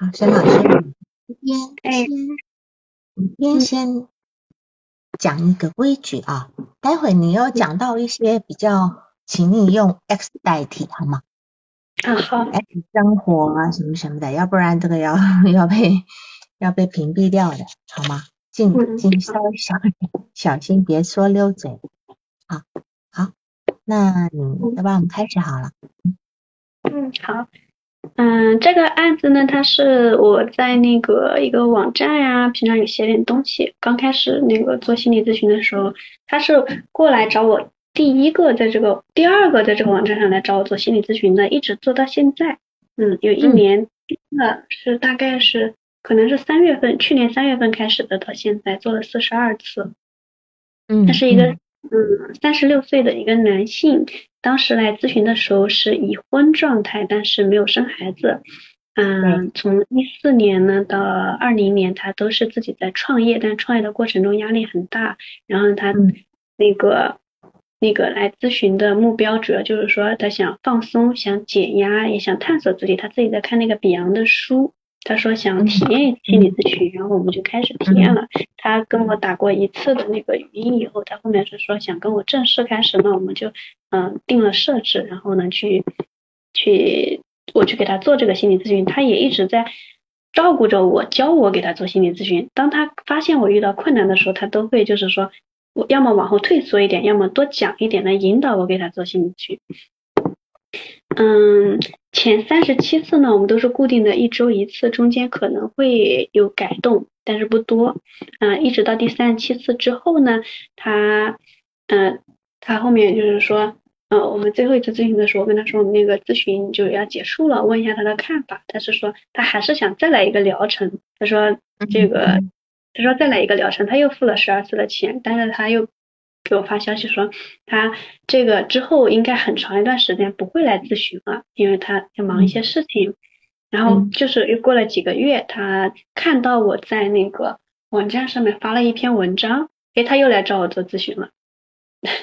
好，沈老师，今天先，今天先讲一个规矩啊，待会你要讲到一些比较，请你用 X 代替好吗？啊好，X 生活啊什么什么的，要不然这个要要被要被屏蔽掉的，好吗？尽尽稍微小小心，别说溜嘴。好，好，那你要不然我们开始好了。嗯，好。嗯，这个案子呢，它是我在那个一个网站呀，平常有写点东西。刚开始那个做心理咨询的时候，他是过来找我，第一个在这个，第二个在这个网站上来找我做心理咨询的，一直做到现在，嗯，有一年，那是大概是可能是三月份，去年三月份开始的，到现在做了四十二次，嗯，他是一个嗯三十六岁的一个男性。当时来咨询的时候是已婚状态，但是没有生孩子。嗯，从一四年呢到二零年，他都是自己在创业，但创业的过程中压力很大。然后他那个那个来咨询的目标主要就是说，他想放松，想减压，也想探索自己。他自己在看那个比昂的书。他说想体验心理咨询，然后我们就开始体验了。他跟我打过一次的那个语音以后，他后面是说想跟我正式开始，那我们就嗯定了设置，然后呢去去我去给他做这个心理咨询。他也一直在照顾着我，教我给他做心理咨询。当他发现我遇到困难的时候，他都会就是说我要么往后退缩一点，要么多讲一点来引导我给他做心理咨询。嗯。前三十七次呢，我们都是固定的一周一次，中间可能会有改动，但是不多。嗯，一直到第三十七次之后呢，他，嗯，他后面就是说，呃，我们最后一次咨询的时候，我跟他说我们那个咨询就要结束了，问一下他的看法。他是说他还是想再来一个疗程。他说这个，他说再来一个疗程，他又付了十二次的钱，但是他又。给我发消息说，他这个之后应该很长一段时间不会来咨询了，因为他要忙一些事情。然后就是又过了几个月，他看到我在那个网站上面发了一篇文章，诶，他又来找我做咨询了。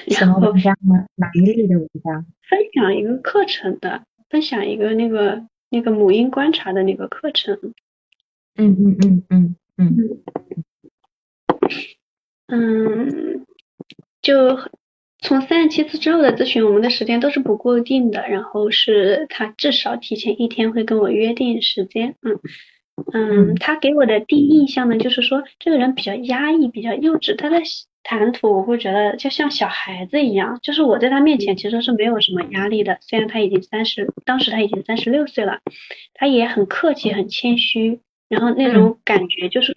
然后文章呢？哪一类的文章？分享一个课程的，分享一个那个那个母婴观察的那个课程。嗯嗯嗯嗯嗯嗯嗯。就从三十七次之后的咨询，我们的时间都是不固定的，然后是他至少提前一天会跟我约定时间，嗯嗯，他给我的第一印象呢，就是说这个人比较压抑，比较幼稚，他的谈吐我会觉得就像小孩子一样，就是我在他面前其实是没有什么压力的，虽然他已经三十，当时他已经三十六岁了，他也很客气，很谦虚，然后那种感觉就是，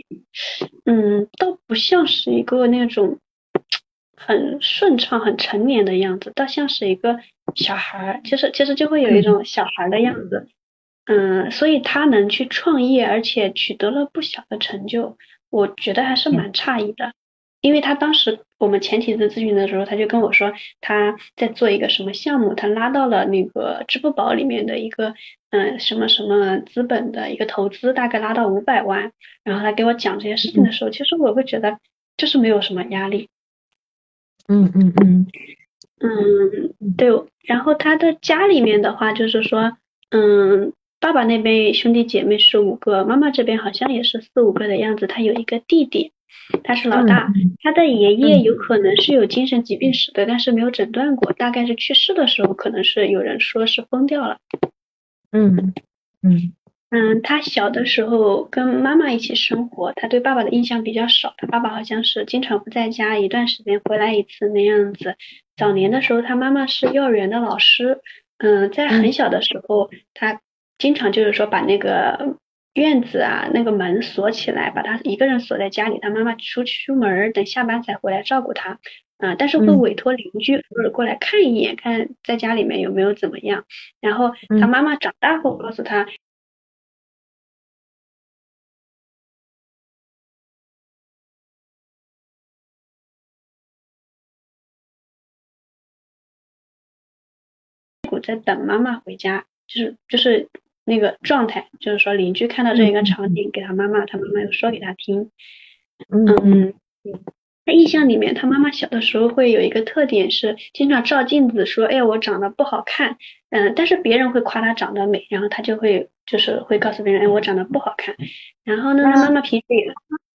嗯，倒不像是一个那种。很顺畅、很成年的样子，倒像是一个小孩儿。其实，其实就会有一种小孩的样子。嗯，所以他能去创业，而且取得了不小的成就，我觉得还是蛮诧异的。因为他当时我们前几次咨询的时候，他就跟我说他在做一个什么项目，他拉到了那个支付宝里面的一个嗯什么什么资本的一个投资，大概拉到五百万。然后他给我讲这些事情的时候，其实我会觉得就是没有什么压力。嗯嗯嗯嗯，对。然后他的家里面的话，就是说，嗯，爸爸那边兄弟姐妹是五个，妈妈这边好像也是四五个的样子。他有一个弟弟，他是老大。他的爷爷有可能是有精神疾病史的，但是没有诊断过，大概是去世的时候，可能是有人说是疯掉了。嗯嗯。嗯，他小的时候跟妈妈一起生活，他对爸爸的印象比较少。他爸爸好像是经常不在家，一段时间回来一次那样子。早年的时候，他妈妈是幼儿园的老师。嗯，在很小的时候，他经常就是说把那个院子啊那个门锁起来，把他一个人锁在家里，他妈妈出去出门，等下班才回来照顾他。啊，但是会委托邻居偶尔过来看一眼，看在家里面有没有怎么样。然后他妈妈长大后告诉他。在等妈妈回家，就是就是那个状态，就是说邻居看到这一个场景，给他妈妈，他妈妈又说给他听。嗯，在印象里面，他妈妈小的时候会有一个特点是，经常照镜子说，哎，我长得不好看。嗯，但是别人会夸她长得美，然后他就会就是会告诉别人，哎，我长得不好看。然后呢，他妈妈平时也，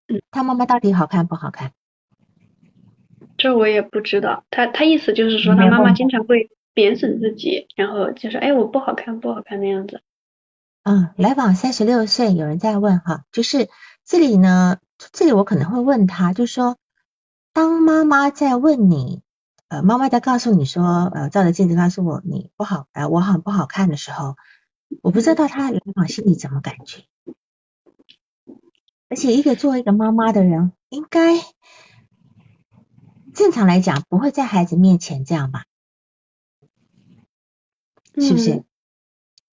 嗯，他妈妈到底好看不好看？这我也不知道。他他意思就是说，他妈妈经常会贬损自己，然后就说，哎，我不好看，不好看那样子。嗯，来访三十六岁，有人在问哈，就是这里呢，这里我可能会问他，就说，当妈妈在问你，呃，妈妈在告诉你说，呃，照着镜子告诉我你不好，呃，我很不好看的时候。我不知道他来访心里怎么感觉，而且一个作为一个妈妈的人，应该正常来讲不会在孩子面前这样吧？是不是？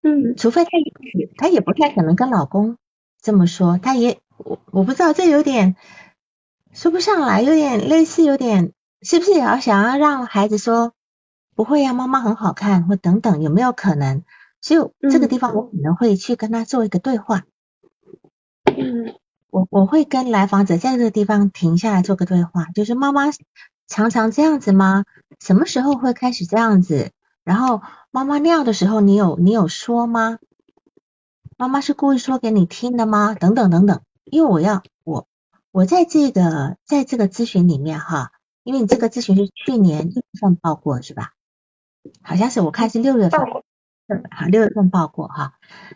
嗯，除非他也他也不太可能跟老公这么说，他也我我不知道这有点说不上来，有点类似，有点是不是也要想要让孩子说不会呀，妈妈很好看或等等，有没有可能？所以这个地方我可能会去跟他做一个对话。嗯，我我会跟来访者在这个地方停下来做个对话，就是妈妈常常这样子吗？什么时候会开始这样子？然后妈妈尿的时候，你有你有说吗？妈妈是故意说给你听的吗？等等等等。因为我要我我在这个在这个咨询里面哈，因为你这个咨询是去年一月份报过是吧？好像是我看是六月份。好，六月份报过哈，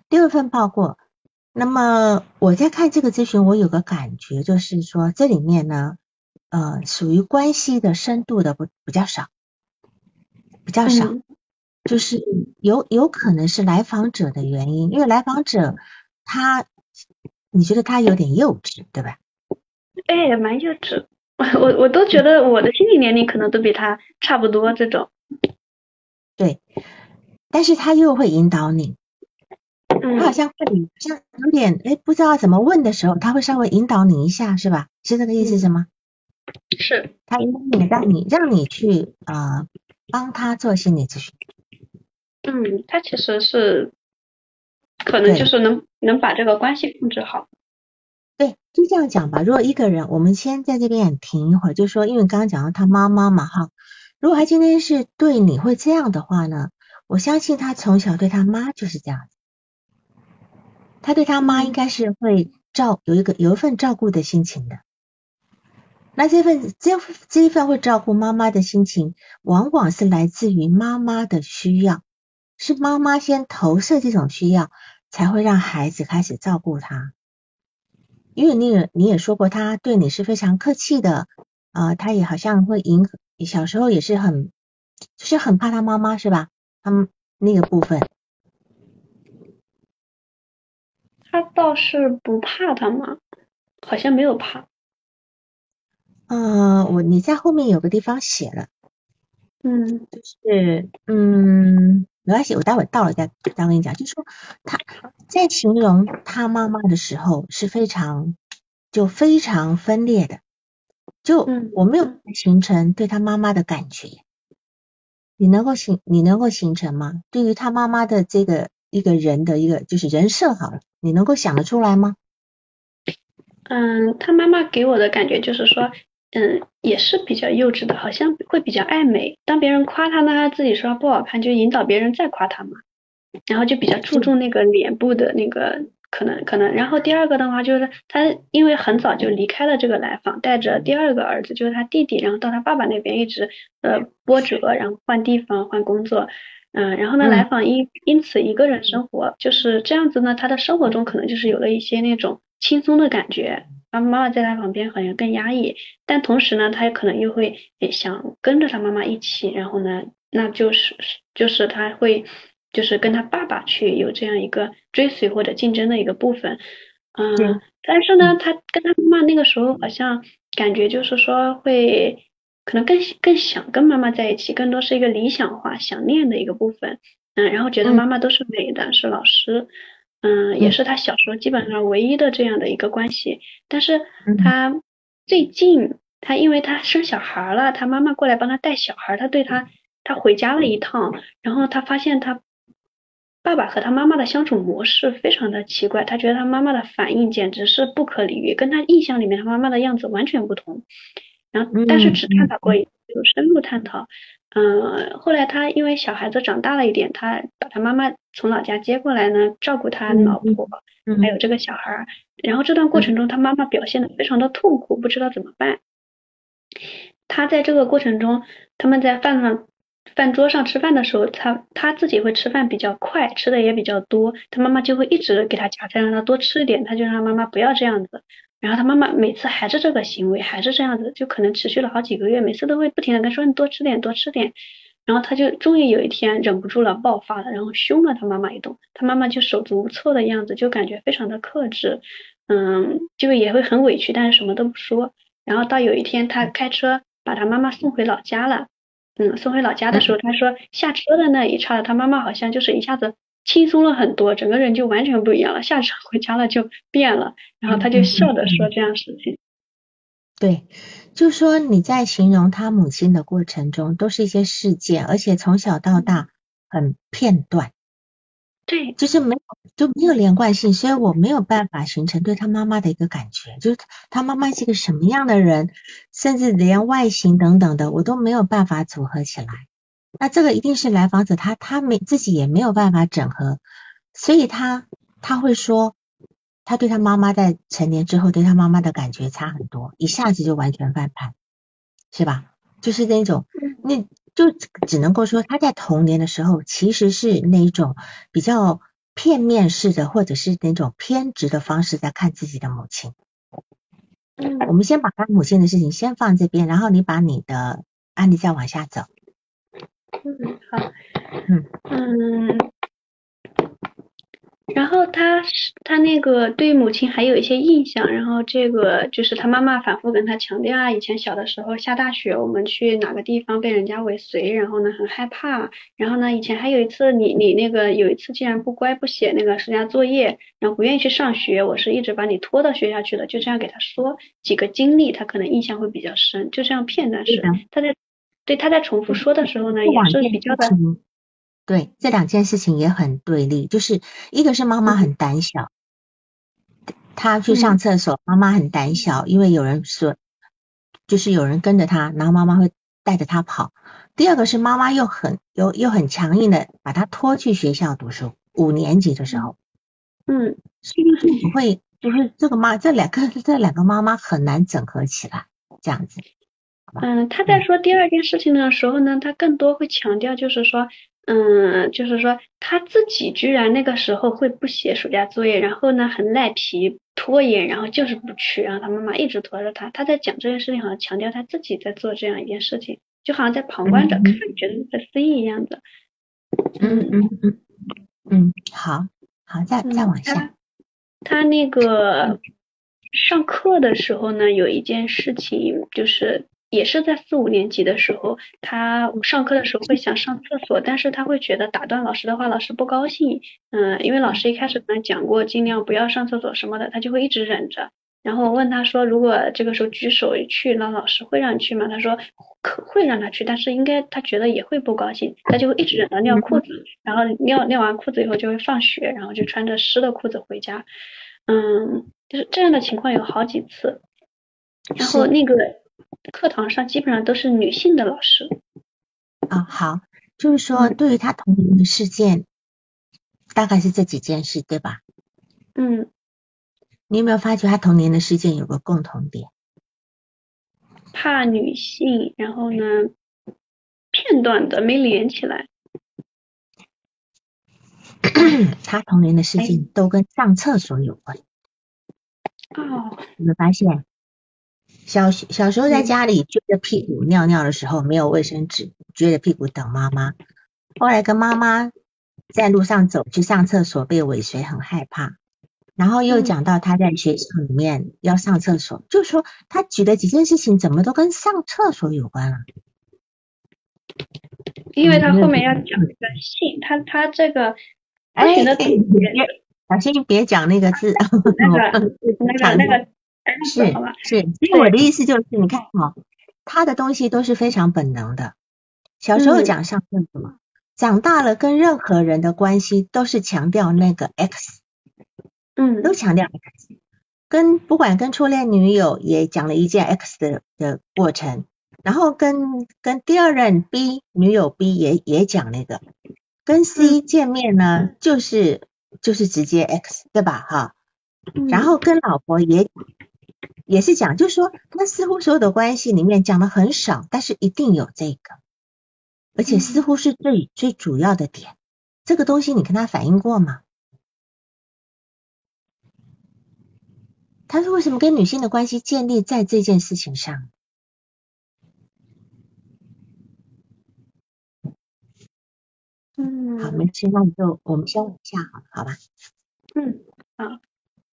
六月份报过。那么我在看这个咨询，我有个感觉，就是说这里面呢，呃，属于关系的深度的不比较少，比较少，就是有有可能是来访者的原因，因为来访者他，你觉得他有点幼稚，对吧？哎，蛮幼稚，我我都觉得我的心理年龄可能都比他差不多这种。对。但是他又会引导你，他好像会像有点哎不知道怎么问的时候，他会稍微引导你一下，是吧？是这个意思是吗？是，他引导你，让你让你去啊帮他做心理咨询。嗯，他其实是可能就是能能把这个关系控制好。对，就这样讲吧。如果一个人，我们先在这边停一会儿，就说因为刚刚讲到他妈妈嘛哈，如果他今天是对你会这样的话呢？我相信他从小对他妈就是这样子，他对他妈应该是会照有一个有一份照顾的心情的。那这份这这一份会照顾妈妈的心情，往往是来自于妈妈的需要，是妈妈先投射这种需要，才会让孩子开始照顾他。因为你也你也说过，他对你是非常客气的啊，他也好像会迎合，小时候也是很就是很怕他妈妈是吧？他们那个部分，他倒是不怕他妈？好像没有怕。嗯，我你在后面有个地方写了，嗯，就是嗯，没关系，我待会到了再再跟你讲。就是说他在形容他妈妈的时候是非常就非常分裂的，就我没有形成对他妈妈的感觉。你能够形你能够形成吗？对于他妈妈的这个一个人的一个就是人设好了，你能够想得出来吗？嗯，他妈妈给我的感觉就是说，嗯，也是比较幼稚的，好像会比较爱美。当别人夸他呢，他自己说不好看，就引导别人再夸他嘛。然后就比较注重那个脸部的那个。可能可能，然后第二个的话就是他因为很早就离开了这个来访，带着第二个儿子就是他弟弟，然后到他爸爸那边一直呃波折，然后换地方换工作，嗯，然后呢来访因因此一个人生活就是这样子呢，他的生活中可能就是有了一些那种轻松的感觉，他妈妈在他旁边好像更压抑，但同时呢，他也可能又会想跟着他妈妈一起，然后呢，那就是就是他会。就是跟他爸爸去有这样一个追随或者竞争的一个部分，嗯，但是呢，他跟他妈妈那个时候好像感觉就是说会可能更更想跟妈妈在一起，更多是一个理想化想念的一个部分，嗯，然后觉得妈妈都是美的，是老师，嗯，也是他小时候基本上唯一的这样的一个关系，但是他最近他因为他生小孩了，他妈妈过来帮他带小孩，他对他他回家了一趟，然后他发现他。爸爸和他妈妈的相处模式非常的奇怪，他觉得他妈妈的反应简直是不可理喻，跟他印象里面他妈妈的样子完全不同。然后，但是只探讨过一次，就深入探讨。嗯，后来他因为小孩子长大了一点，他把他妈妈从老家接过来呢，照顾他老婆，还有这个小孩儿。然后这段过程中，他妈妈表现的非常的痛苦，不知道怎么办。他在这个过程中，他们在饭上饭桌上吃饭的时候，他他自己会吃饭比较快，吃的也比较多，他妈妈就会一直给他夹菜，让他多吃一点，他就让他妈妈不要这样子。然后他妈妈每次还是这个行为，还是这样子，就可能持续了好几个月，每次都会不停的跟说你多吃点，多吃点。然后他就终于有一天忍不住了，爆发了，然后凶了他妈妈一顿。他妈妈就手足无措的样子，就感觉非常的克制，嗯，就也会很委屈，但是什么都不说。然后到有一天他开车把他妈妈送回老家了，嗯，送回老家的时候，他说下车的那一刹那，他妈妈好像就是一下子。轻松了很多，整个人就完全不一样了。下车回家了就变了，然后他就笑着说这样事情。对，就说你在形容他母亲的过程中，都是一些事件，而且从小到大很片段。对，就是没有就没有连贯性，所以我没有办法形成对他妈妈的一个感觉，就是他妈妈是一个什么样的人，甚至连外形等等的，我都没有办法组合起来。那这个一定是来访者他他没自己也没有办法整合，所以他他会说，他对他妈妈在成年之后对他妈妈的感觉差很多，一下子就完全翻盘，是吧？就是那种，那就只能够说他在童年的时候其实是那一种比较片面式的，或者是那种偏执的方式在看自己的母亲。嗯，我们先把他母亲的事情先放这边，然后你把你的案例再往下走。嗯，好，嗯，然后他是他那个对母亲还有一些印象，然后这个就是他妈妈反复跟他强调啊，以前小的时候下大雪，我们去哪个地方被人家尾随，然后呢很害怕，然后呢以前还有一次你你那个有一次竟然不乖不写那个暑假作业，然后不愿意去上学，我是一直把你拖到学校去的，就这样给他说几个经历，他可能印象会比较深，就这样片段式，他在。对，他在重复说的时候呢，也是比较的。对，这两件事情也很对立，就是一个是妈妈很胆小，他去上厕所，妈妈很胆小，因为有人说，就是有人跟着他，然后妈妈会带着他跑。第二个是妈妈又很又又很强硬的把他拖去学校读书，五年级的时候，嗯，是不是不会，就是这个妈这两个这两个妈妈很难整合起来，这样子。嗯，他在说第二件事情的时候呢，他更多会强调，就是说，嗯，就是说他自己居然那个时候会不写暑假作业，然后呢很赖皮拖延，然后就是不去，然后他妈妈一直拖着他。他在讲这件事情，好像强调他自己在做这样一件事情，就好像在旁观者看，觉得不可思议一样的。嗯嗯嗯嗯，好，好，再再往下。他那个上课的时候呢，有一件事情就是。也是在四五年级的时候，他上课的时候会想上厕所，但是他会觉得打断老师的话，老师不高兴。嗯，因为老师一开始可能讲过，尽量不要上厕所什么的，他就会一直忍着。然后我问他说，如果这个时候举手去，那老师会让你去吗？他说可会让他去，但是应该他觉得也会不高兴，他就会一直忍到尿裤子，然后尿尿完裤子以后就会放学，然后就穿着湿的裤子回家。嗯，就是这样的情况有好几次。然后那个。课堂上基本上都是女性的老师啊，好，就是说对于他童年的事件，大概是这几件事，对吧？嗯，你有没有发觉他童年的事件有个共同点？怕女性，然后呢，片段的没连起来。他童年的事情都跟上厕所有关。哦，有没有发现？小小时候在家里撅着屁股尿尿的时候没有卫生纸，撅着屁股等妈妈。后来跟妈妈在路上走去上厕所被尾随，很害怕。然后又讲到他在学校里面要上厕所，就说他举的几件事情怎么都跟上厕所有关啊？因为他后面要讲一个性，他他这个哎，小心别讲那个字，那个 那个那个。是是，因为我的意思就是，你看哈，他的东西都是非常本能的。小时候讲上厕所，长大了跟任何人的关系都是强调那个 X，嗯，都强调 X。跟不管跟初恋女友也讲了一件 X 的的过程，然后跟跟第二任 B 女友 B 也也讲那个，跟 C 见面呢，就是就是直接 X 对吧？哈，然后跟老婆也也是讲，就是说他似乎所有的关系里面讲的很少，但是一定有这个，而且似乎是最最主要的点。这个东西你跟他反映过吗？他说为什么跟女性的关系建立在这件事情上？嗯，好，没事，那你就我们先往下好，好吧？嗯，好。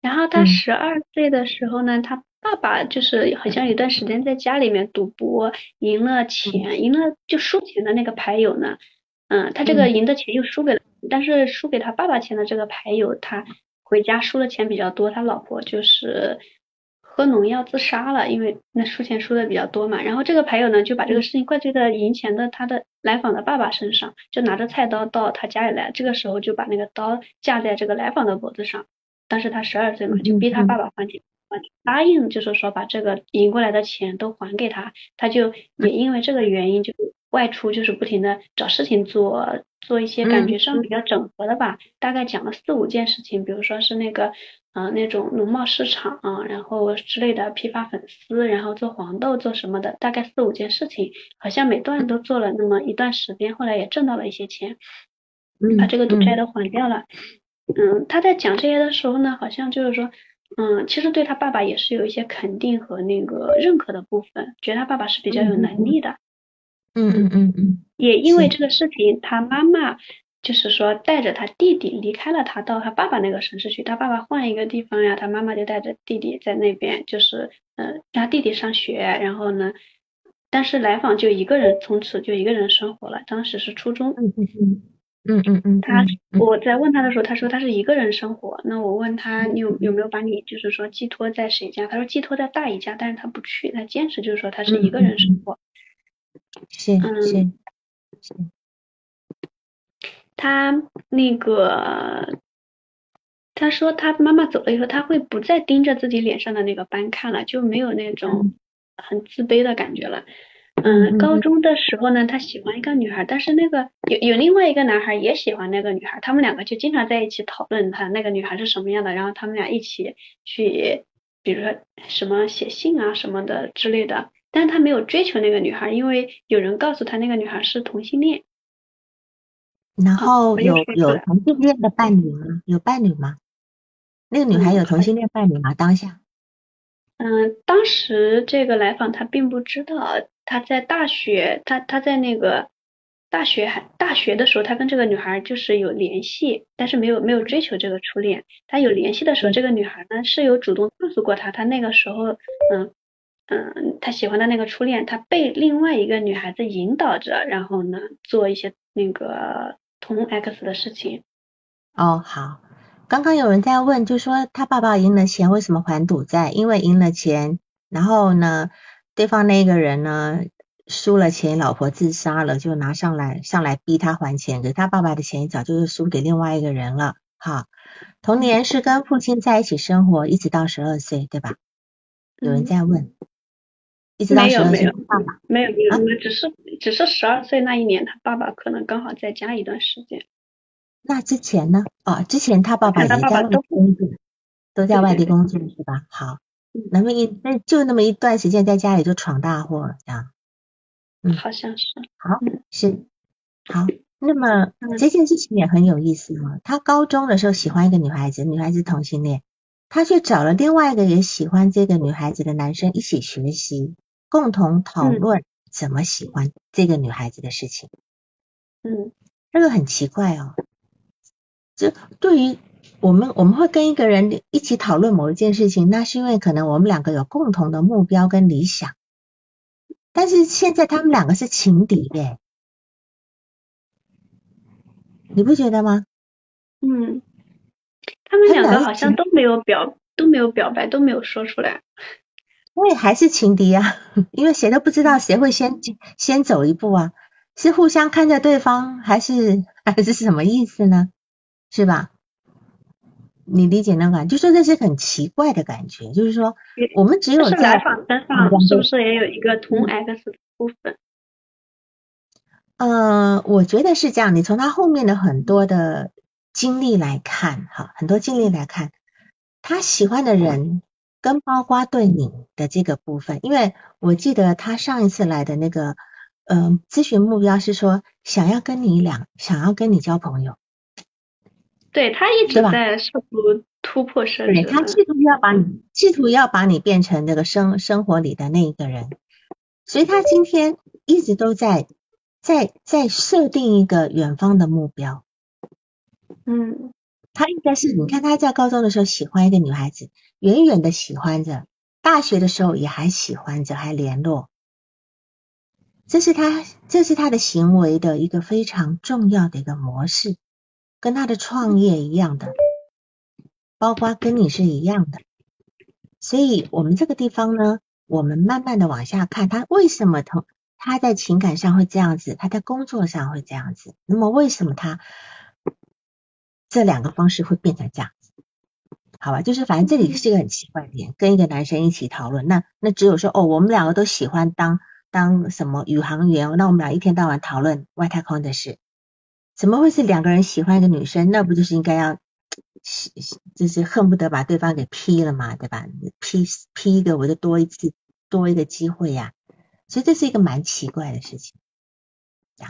然后他十二岁的时候呢，他爸爸就是好像有段时间在家里面赌博，赢了钱，赢了就输钱的那个牌友呢，嗯，他这个赢的钱又输给了，但是输给他爸爸钱的这个牌友，他回家输的钱比较多，他老婆就是。喝农药自杀了，因为那输钱输的比较多嘛。然后这个牌友呢就把这个事情怪罪在赢钱的他的来访的爸爸身上，就拿着菜刀到他家里来。这个时候就把那个刀架在这个来访的脖子上。当时他十二岁嘛，就逼他爸爸还钱，答应就是说把这个赢过来的钱都还给他。他就也因为这个原因就外出，就是不停的找事情做，做一些感觉上比较整合的吧。大概讲了四五件事情，比如说是那个。嗯，那种农贸市场，啊然后之类的批发粉丝，然后做黄豆，做什么的，大概四五件事情，好像每段都做了那么一段时间，后来也挣到了一些钱，把这个赌债都还掉了。嗯，他在讲这些的时候呢，好像就是说，嗯，其实对他爸爸也是有一些肯定和那个认可的部分，觉得他爸爸是比较有能力的。嗯嗯嗯嗯。也因为这个事情，他妈妈。就是说，带着他弟弟离开了他，到他爸爸那个城市去。他爸爸换一个地方呀，他妈妈就带着弟弟在那边，就是嗯，他弟弟上学。然后呢，但是来访就一个人，从此就一个人生活了。当时是初中。嗯嗯嗯嗯嗯嗯。他我在问他的时候，他说他是一个人生活。那我问他，你有有没有把你就是说寄托在谁家？他说寄托在大姨家，但是他不去，他坚持就是说他是一个人生活。是是是。他那个，他说他妈妈走了以后，他会不再盯着自己脸上的那个斑看了，就没有那种很自卑的感觉了。嗯，高中的时候呢，他喜欢一个女孩，但是那个有有另外一个男孩也喜欢那个女孩，他们两个就经常在一起讨论他那个女孩是什么样的，然后他们俩一起去，比如说什么写信啊什么的之类的，但是他没有追求那个女孩，因为有人告诉他那个女孩是同性恋。然后有有同性恋的伴侣吗？有伴侣吗？那个女孩有同性恋伴侣吗？当下？嗯，当时这个来访他并不知道，他在大学，他他在那个大学还大学的时候，他跟这个女孩就是有联系，但是没有没有追求这个初恋。他有联系的时候，这个女孩呢是有主动告诉过他，他那个时候，嗯嗯，他喜欢的那个初恋，他被另外一个女孩子引导着，然后呢做一些那个。同 X 的事情哦，好。刚刚有人在问，就说他爸爸赢了钱，为什么还赌债？因为赢了钱，然后呢，对方那个人呢输了钱，老婆自杀了，就拿上来上来逼他还钱。可是他爸爸的钱早就是输给另外一个人了。好，童年是跟父亲在一起生活，一直到十二岁，对吧？有人在问，一直到十二岁，爸爸没有没有，只是。只是十二岁那一年，他爸爸可能刚好在家一段时间。那之前呢？哦，之前他爸爸也在外地工作，都在外地工作是吧？好，那么一那就那么一段时间在家里就闯大祸了，这样。嗯，好像是。好，是。好，那么这件事情也很有意思嘛。他高中的时候喜欢一个女孩子，女孩子同性恋，他却找了另外一个也喜欢这个女孩子的男生一起学习，共同讨论。怎么喜欢这个女孩子的事情？嗯，这个很奇怪哦。这对于我们，我们会跟一个人一起讨论某一件事情，那是因为可能我们两个有共同的目标跟理想。但是现在他们两个是情敌耶，你不觉得吗？嗯，他们两个好像都没有表，都没有表白，都没有说出来。因为还是情敌啊，因为谁都不知道谁会先先走一步啊，是互相看着对方，还是还是什么意思呢？是吧？你理解那个？就说这是很奇怪的感觉，就是说我们只有在来访身上是不是也有一个同 X 的部分？呃，我觉得是这样。你从他后面的很多的经历来看，哈，很多经历来看，他喜欢的人跟包括对你的这个部分，因为我记得他上一次来的那个，嗯，咨询目标是说想要跟你两，想要跟你交朋友。对他一直在试图突破设置，他企图要把你，企图要把你变成这个生生活里的那一个人，所以他今天一直都在在在设定一个远方的目标。嗯，他应该是你看他在高中的时候喜欢一个女孩子，远远的喜欢着，大学的时候也还喜欢着，还联络，这是他这是他的行为的一个非常重要的一个模式。跟他的创业一样的，包括跟你是一样的，所以我们这个地方呢，我们慢慢的往下看，他为什么同他在情感上会这样子，他在工作上会这样子，那么为什么他这两个方式会变成这样子？好吧，就是反正这里是一个很奇怪的点，跟一个男生一起讨论，那那只有说哦，我们两个都喜欢当当什么宇航员，那我们俩一天到晚讨论外太空的事。怎么会是两个人喜欢一个女生？那不就是应该要，就是恨不得把对方给劈了嘛，对吧？劈劈一个，我就多一次多一个机会呀。所以这是一个蛮奇怪的事情，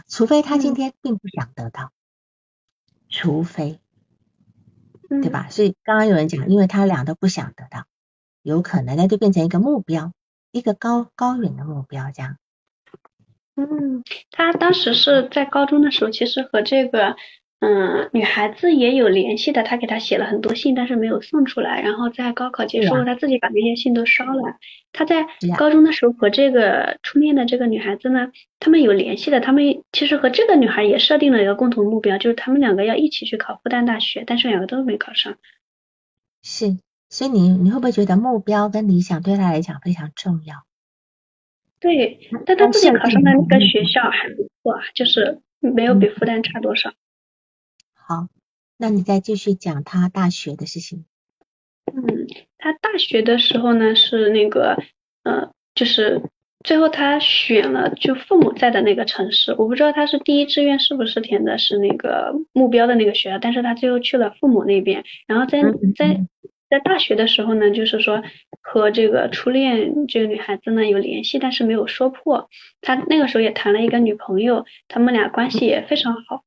除非他今天并不想得到，除非，对吧？所以刚刚有人讲，因为他俩都不想得到，有可能那就变成一个目标，一个高高远的目标这样。嗯，他当时是在高中的时候，其实和这个嗯女孩子也有联系的。他给她写了很多信，但是没有送出来。然后在高考结束后，他自己把那些信都烧了。他在高中的时候和这个初恋的这个女孩子呢，他们有联系的。他们其实和这个女孩也设定了一个共同目标，就是他们两个要一起去考复旦大学，但是两个都没考上。是，所以你你会不会觉得目标跟理想对他来讲非常重要？对，但他自己考上的那个学校还不错，就是没有比复旦差多少。好，那你再继续讲他大学的事情。嗯，他大学的时候呢是那个，呃，就是最后他选了就父母在的那个城市，我不知道他是第一志愿是不是填的是那个目标的那个学校，但是他最后去了父母那边，然后在在。在大学的时候呢，就是说和这个初恋这个女孩子呢有联系，但是没有说破。他那个时候也谈了一个女朋友，他们俩关系也非常好。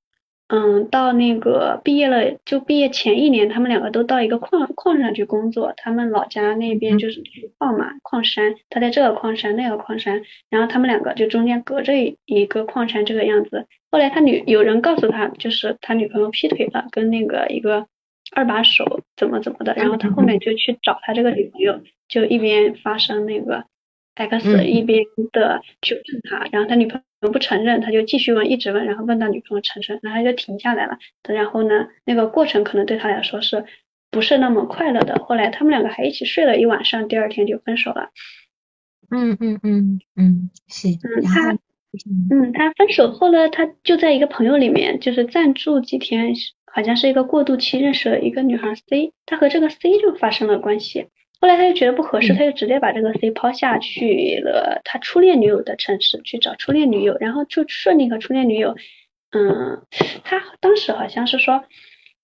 嗯，到那个毕业了，就毕业前一年，他们两个都到一个矿矿上去工作。他们老家那边就是矿嘛，矿山，他在这个矿山那个矿山，然后他们两个就中间隔着一个矿山这个样子。后来他女有人告诉他，就是他女朋友劈腿了，跟那个一个。二把手怎么怎么的，然后他后面就去找他这个女朋友，就一边发生那个 X，一边的去问他，然后他女朋友不承认，他就继续问，一直问，然后问到女朋友承认，然后他就停下来了。然后呢，那个过程可能对他来说是不是那么快乐的。后来他们两个还一起睡了一晚上，第二天就分手了。嗯嗯嗯嗯，是。嗯，他嗯他分手后呢，他就在一个朋友里面就是暂住几天。好像是一个过渡期，认识了一个女孩 C，他和这个 C 就发生了关系。后来他就觉得不合适，他就直接把这个 C 抛下去了他初恋女友的城市去找初恋女友，然后就顺利和初恋女友，嗯，他当时好像是说，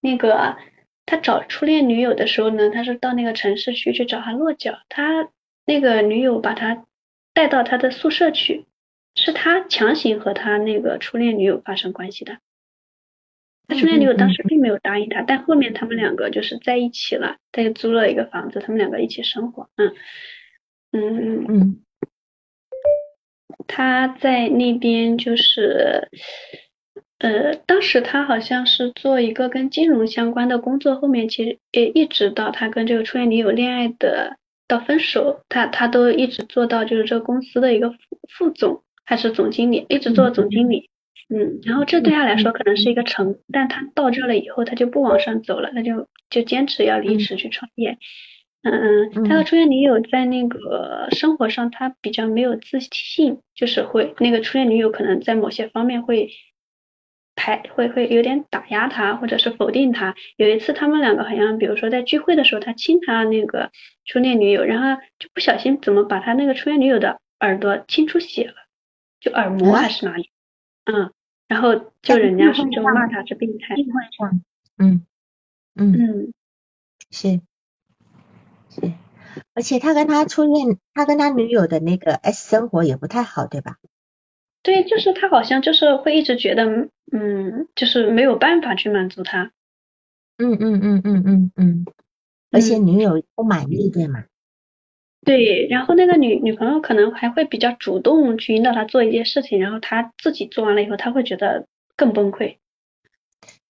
那个他找初恋女友的时候呢，他是到那个城市去去找他落脚，他那个女友把他带到他的宿舍去，是他强行和他那个初恋女友发生关系的。他初恋女友当时并没有答应他，但后面他们两个就是在一起了，他就租了一个房子，他们两个一起生活。嗯嗯嗯嗯，他在那边就是呃，当时他好像是做一个跟金融相关的工作，后面其实也一直到他跟这个初恋女友恋爱的到分手，他他都一直做到就是这个公司的一个副副总还是总经理，一直做总经理。嗯，然后这对他来说可能是一个成，但他到这了以后，他就不往上走了，他就就坚持要离职去创业。嗯嗯，他和初恋女友在那个生活上，他比较没有自信，就是会那个初恋女友可能在某些方面会排会会有点打压他，或者是否定他。有一次他们两个好像，比如说在聚会的时候，他亲他那个初恋女友，然后就不小心怎么把他那个初恋女友的耳朵亲出血了，就耳膜还是哪里？嗯，然后就人家是就骂他是病态。嗯嗯嗯，是是，而且他跟他初恋，他跟他女友的那个 S 生活也不太好，对吧？对，就是他好像就是会一直觉得，嗯，就是没有办法去满足他。嗯嗯嗯嗯嗯嗯，而且女友不满意，对吗？对，然后那个女女朋友可能还会比较主动去引导他做一件事情，然后他自己做完了以后，他会觉得更崩溃。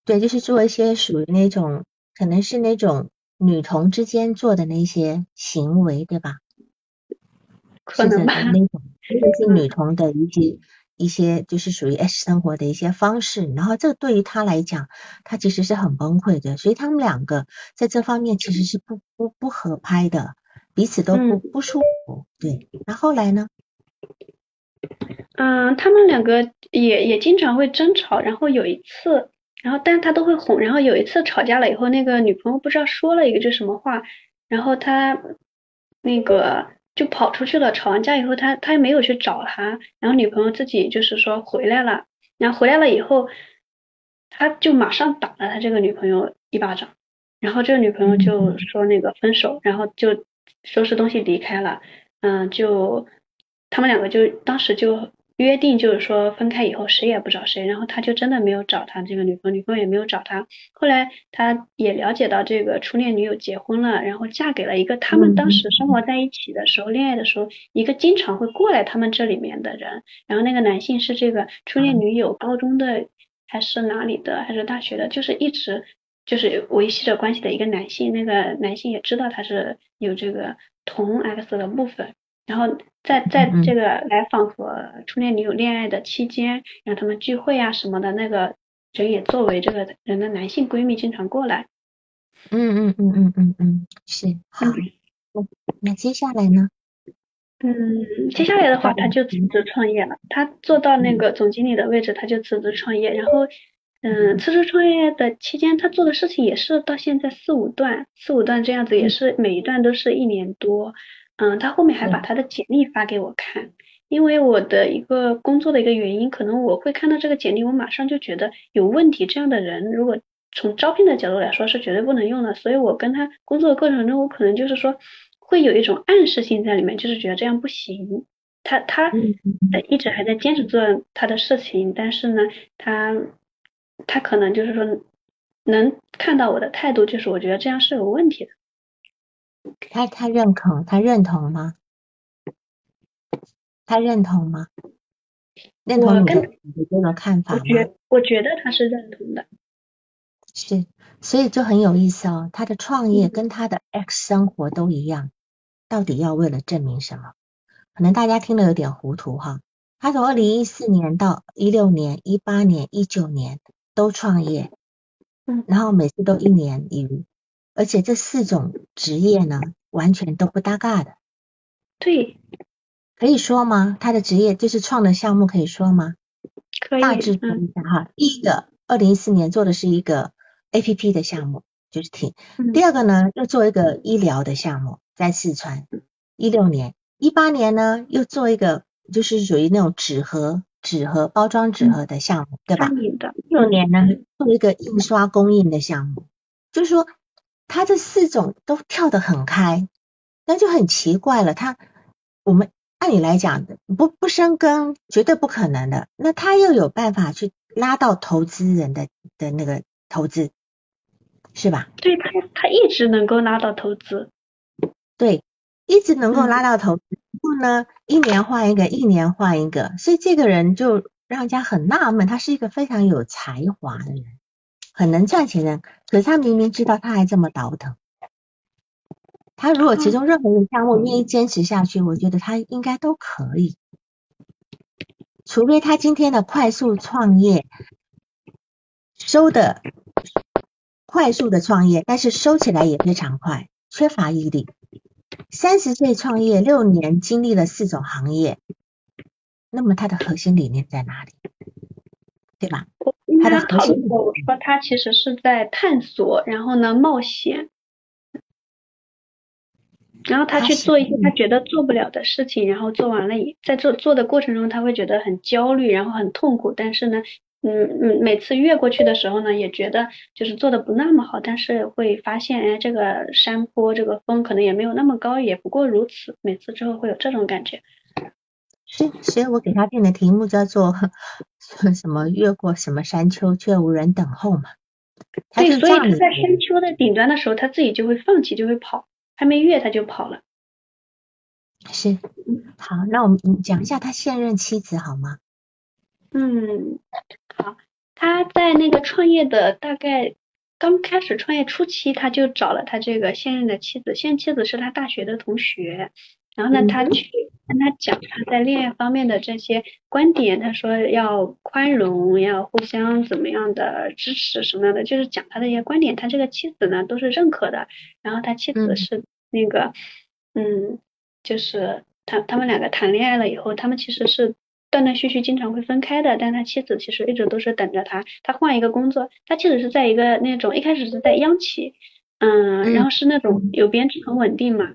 对，就是做一些属于那种可能是那种女同之间做的那些行为，对吧？可能吧。那种，特别是女同的一些。一些就是属于 S 生活的一些方式，然后这对于他来讲，他其实是很崩溃的，所以他们两个在这方面其实是不不不合拍的，彼此都不不舒服。对，那后来呢？嗯，他们两个也也经常会争吵，然后有一次，然后但他都会哄，然后有一次吵架了以后，那个女朋友不知道说了一个句什么话，然后他那个。就跑出去了，吵完架以后，他他也没有去找他，然后女朋友自己就是说回来了，然后回来了以后，他就马上打了他这个女朋友一巴掌，然后这个女朋友就说那个分手，然后就收拾东西离开了，嗯，就他们两个就当时就。约定就是说分开以后谁也不找谁，然后他就真的没有找他这个女朋友，女朋友也没有找他。后来他也了解到这个初恋女友结婚了，然后嫁给了一个他们当时生活在一起的时候，恋爱的时候一个经常会过来他们这里面的人。然后那个男性是这个初恋女友高中的还是哪里的还是大学的，就是一直就是维系着关系的一个男性。那个男性也知道他是有这个同 X 的部分。然后在在这个来访和初恋女友恋爱的期间，让他们聚会啊什么的，那个人也作为这个人的男性闺蜜经常过来。嗯嗯嗯嗯嗯嗯，是好。那那接下来呢？嗯，接下来的话，他就辞职创业了。他做到那个总经理的位置，他就辞职创业。然后，嗯，辞职创业的期间，他做的事情也是到现在四五段，四五段这样子，也是每一段都是一年多。嗯，他后面还把他的简历发给我看，因为我的一个工作的一个原因，可能我会看到这个简历，我马上就觉得有问题。这样的人，如果从招聘的角度来说，是绝对不能用的。所以我跟他工作的过程中，我可能就是说会有一种暗示性在里面，就是觉得这样不行。他他一直还在坚持做他的事情，但是呢，他他可能就是说能看到我的态度，就是我觉得这样是有问题的。他他认可，他认同吗？他认同吗？认同你的你这个看法吗？我觉我觉得他是认同的。是，所以就很有意思哦。他的创业跟他的 X 生活都一样，到底要为了证明什么？可能大家听了有点糊涂哈。他从二零一四年到一六年、一八年、一九年都创业，嗯，然后每次都一年一。而且这四种职业呢，完全都不搭嘎的。对，可以说吗？他的职业就是创的项目，可以说吗？可以。大致说一下哈。第一个，二零一四年做的是一个 A P P 的项目，就是挺。第二个呢，又做一个医疗的项目，在四川。一六年，一八年呢，又做一个就是属于那种纸盒、纸盒包装纸盒的项目，对吧？六年呢，做一个印刷供应的项目，就是说。他这四种都跳得很开，那就很奇怪了。他我们按理来讲不不生根绝对不可能的，那他又有办法去拉到投资人的的那个投资，是吧？对他他一直能够拉到投资，对，一直能够拉到投资，然后呢，一年换一个，一年换一个，所以这个人就让人家很纳闷，他是一个非常有才华的人。很能赚钱的人，可是他明明知道他还这么倒腾。他如果其中任何一个项目愿意坚持下去，我觉得他应该都可以。除非他今天的快速创业收的快速的创业，但是收起来也非常快，缺乏毅力。三十岁创业六年，经历了四种行业，那么他的核心理念在哪里？对吧？跟他讨论过，我说他其实是在探索，然后呢冒险，然后他去做一些他觉得做不了的事情，然后做完了以在做做的过程中他会觉得很焦虑，然后很痛苦，但是呢。嗯嗯，每次越过去的时候呢，也觉得就是做的不那么好，但是会发现，哎，这个山坡这个峰可能也没有那么高，也不过如此。每次之后会有这种感觉。是，所以我给他定的题目叫做 什么？越过什么山丘，却无人等候嘛。对，所以他在山丘的顶端的时候，他自己就会放弃，就会跑，还没越他就跑了。是，好，那我们讲一下他现任妻子好吗？嗯，好，他在那个创业的大概刚开始创业初期，他就找了他这个现任的妻子，现任妻子是他大学的同学，然后呢，他去跟他讲他在恋爱方面的这些观点，他说要宽容，要互相怎么样的支持什么样的，就是讲他的一些观点，他这个妻子呢都是认可的，然后他妻子是那个，嗯，就是他他们两个谈恋爱了以后，他们其实是。断断续续经常会分开的，但他妻子其实一直都是等着他，他换一个工作。他妻子是在一个那种一开始是在央企，嗯，然后是那种有编制很稳定嘛，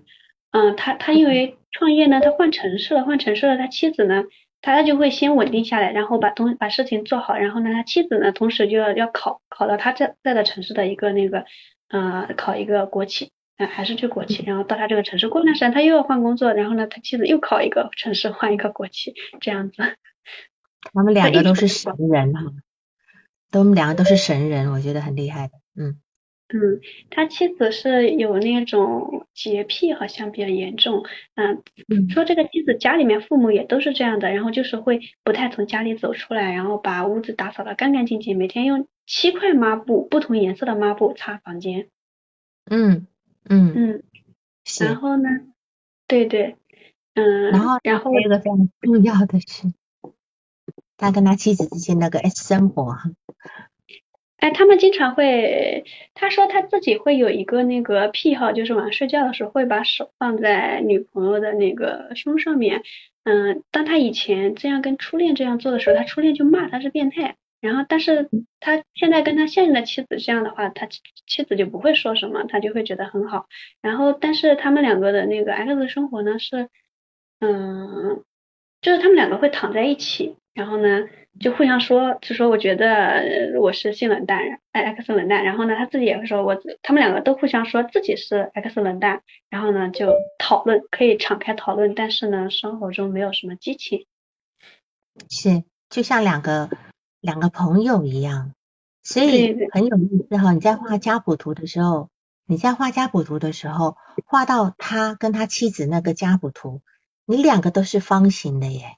嗯，他他因为创业呢，他换城市了，换城市了，他妻子呢，他就会先稳定下来，然后把东把事情做好，然后呢，他妻子呢，同时就要要考考到他在在的城市的一个那个，呃，考一个国企。还是去国企，然后到他这个城市，过段时间他又要换工作，然后呢，他妻子又考一个城市，换一个国企，这样子。他们两个都是神人哈，都两个都是神人，我觉得很厉害的，嗯。嗯，他妻子是有那种洁癖，好像比较严重，嗯，说这个妻子家里面父母也都是这样的，然后就是会不太从家里走出来，然后把屋子打扫的干干净净，每天用七块抹布，不同颜色的抹布擦房间。嗯。嗯嗯，然后呢？对对，嗯，然后然后还有个非常重要的是，他跟他妻子之间那个 S 生活。哎，他们经常会，他说他自己会有一个那个癖好，就是晚上睡觉的时候会把手放在女朋友的那个胸上面。嗯，当他以前这样跟初恋这样做的时候，他初恋就骂他是变态。然后，但是他现在跟他现任的妻子这样的话，他妻子就不会说什么，他就会觉得很好。然后，但是他们两个的那个 X 生活呢是，嗯，就是他们两个会躺在一起，然后呢就互相说，就说我觉得我是性冷淡，X 冷淡。然后呢他自己也会说，我他们两个都互相说自己是 X 冷淡。然后呢就讨论，可以敞开讨论，但是呢生活中没有什么激情。是，就像两个。两个朋友一样，所以很有意思哈。你在画家谱图的时候，你在画家谱图的时候，画到他跟他妻子那个家谱图，你两个都是方形的耶。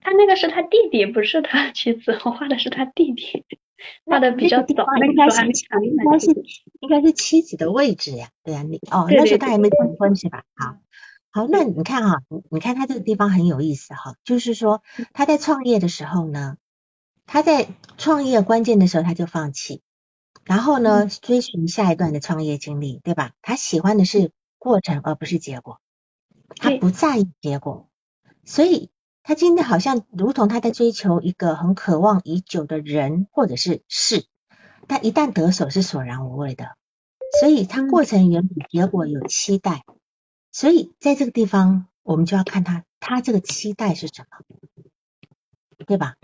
他那个是他弟弟，不是他妻子。我画的是他弟弟，画的比较早。应该是应该是应该是妻子的位置呀，对呀，你哦，那时候他还没结婚是吧？好，好，那你看哈，你看他这个地方很有意思哈，就是说他在创业的时候呢。他在创业关键的时候他就放弃，然后呢追寻下一段的创业经历，对吧？他喜欢的是过程而不是结果，他不在意结果，所以他今天好像如同他在追求一个很渴望已久的人或者是事，但一旦得手是索然无味的，所以他过程远比结果有期待，所以在这个地方我们就要看他他这个期待是什么，对吧？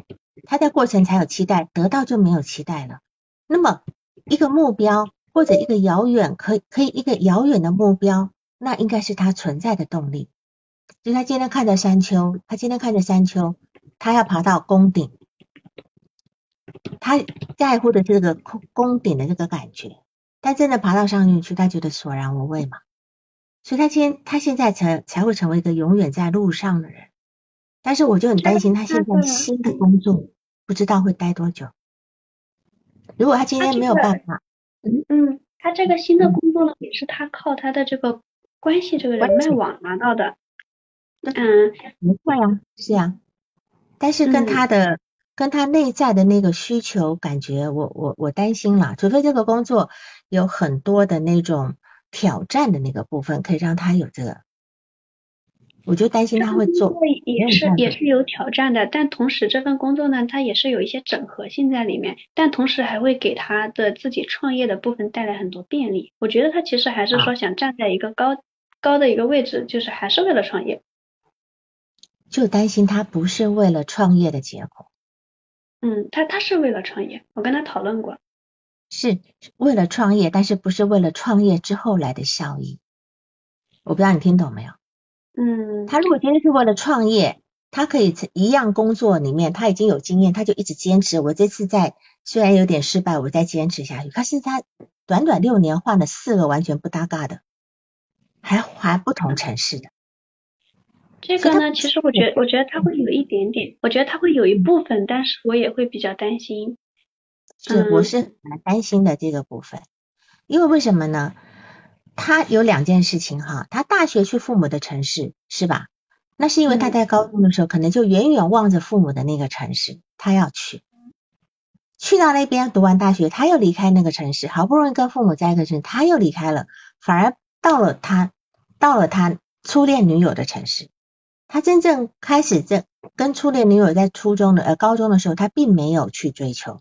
他在过程才有期待，得到就没有期待了。那么一个目标或者一个遥远可可以一个遥远的目标，那应该是他存在的动力。就他今天看着山丘，他今天看着山丘，他要爬到宫顶，他在乎的这个宫宫顶的这个感觉。但真的爬到上面去，他觉得索然无味嘛。所以他今他现在才才会成为一个永远在路上的人。但是我就很担心他现在新的工作不知道会待多久。如果他今天没有办法，嗯嗯，他这个新的工作呢，也是他靠他的这个关系、这个人脉网拿到的。嗯，没错呀，是呀。但是跟他的跟他内在的那个需求感觉，我我我担心了。除非这个工作有很多的那种挑战的那个部分，可以让他有这个。我就担心他会做，也是也是有挑战的，但同时这份工作呢，它也是有一些整合性在里面，但同时还会给他的自己创业的部分带来很多便利。我觉得他其实还是说想站在一个高高的一个位置，就是还是为了创业。就担心他不是为了创业的结果。嗯，他他是为了创业，我跟他讨论过，是为了创业，但是不是为了创业之后来的效益。我不知道你听懂没有？嗯，他如果今天是为了创业，他可以一样工作里面，他已经有经验，他就一直坚持。我这次在虽然有点失败，我再坚持下去。可是他短短六年换了四个完全不搭嘎的，还还不同城市的。这个呢，其实我觉得，我觉得他会有一点点，我觉得他会有一部分，但是我也会比较担心。是，我是蛮担心的这个部分，因为为什么呢？他有两件事情哈，他大学去父母的城市是吧？那是因为他在高中的时候，可能就远远望着父母的那个城市，他要去，去到那边读完大学，他又离开那个城市，好不容易跟父母在一个城市，他又离开了，反而到了他到了他初恋女友的城市。他真正开始这跟初恋女友在初中的呃高中的时候，他并没有去追求，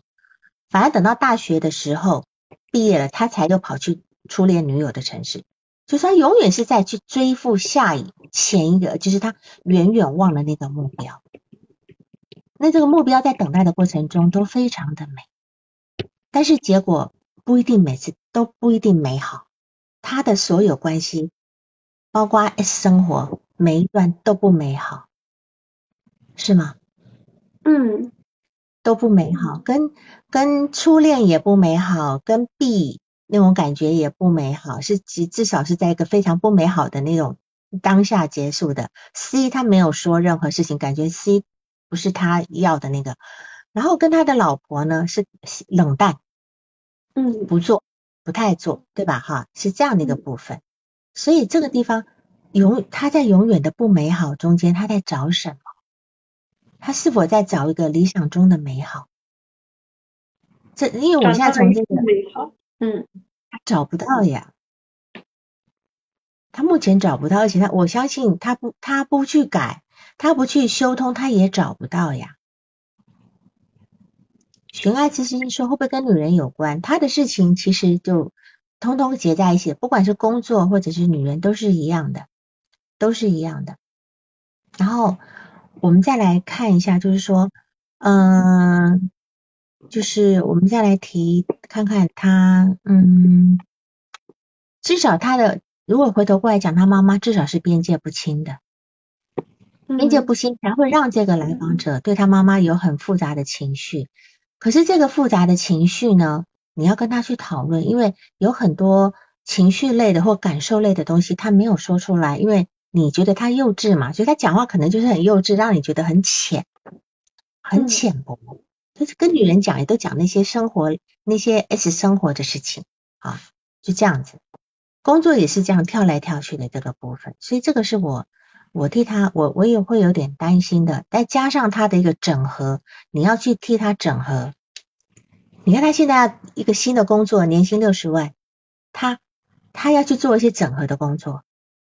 反而等到大学的时候毕业了，他才又跑去初恋女友的城市，就是他永远是在去追赴下一前一个，就是他远远忘了那个目标。那这个目标在等待的过程中都非常的美，但是结果不一定每次都不一定美好。他的所有关系，包括生活。每一段都不美好，是吗？嗯，都不美好，跟跟初恋也不美好，跟 B 那种感觉也不美好，是至至少是在一个非常不美好的那种当下结束的。C 他没有说任何事情，感觉 C 不是他要的那个。然后跟他的老婆呢是冷淡，嗯，不做，不太做，对吧？哈，是这样的一个部分。所以这个地方。永他在永远的不美好中间，他在找什么？他是否在找一个理想中的美好？这因为我现在从这个美好，嗯，他找不到呀，他目前找不到，而且他我相信他不他不去改，他不去修通，他也找不到呀。寻爱之心说会不会跟女人有关？他的事情其实就通通结在一起，不管是工作或者是女人，都是一样的。都是一样的，然后我们再来看一下，就是说，嗯，就是我们再来提看看他，嗯，至少他的，如果回头过来讲，他妈妈至少是边界不清的，边界不清才会让这个来访者对他妈妈有很复杂的情绪。可是这个复杂的情绪呢，你要跟他去讨论，因为有很多情绪类的或感受类的东西，他没有说出来，因为。你觉得他幼稚嘛？所以他讲话可能就是很幼稚，让你觉得很浅，很浅薄。就是跟女人讲，也都讲那些生活、那些 S 生活的事情啊，就这样子。工作也是这样跳来跳去的这个部分，所以这个是我我替他，我我也会有点担心的。再加上他的一个整合，你要去替他整合。你看他现在一个新的工作，年薪六十万，他他要去做一些整合的工作。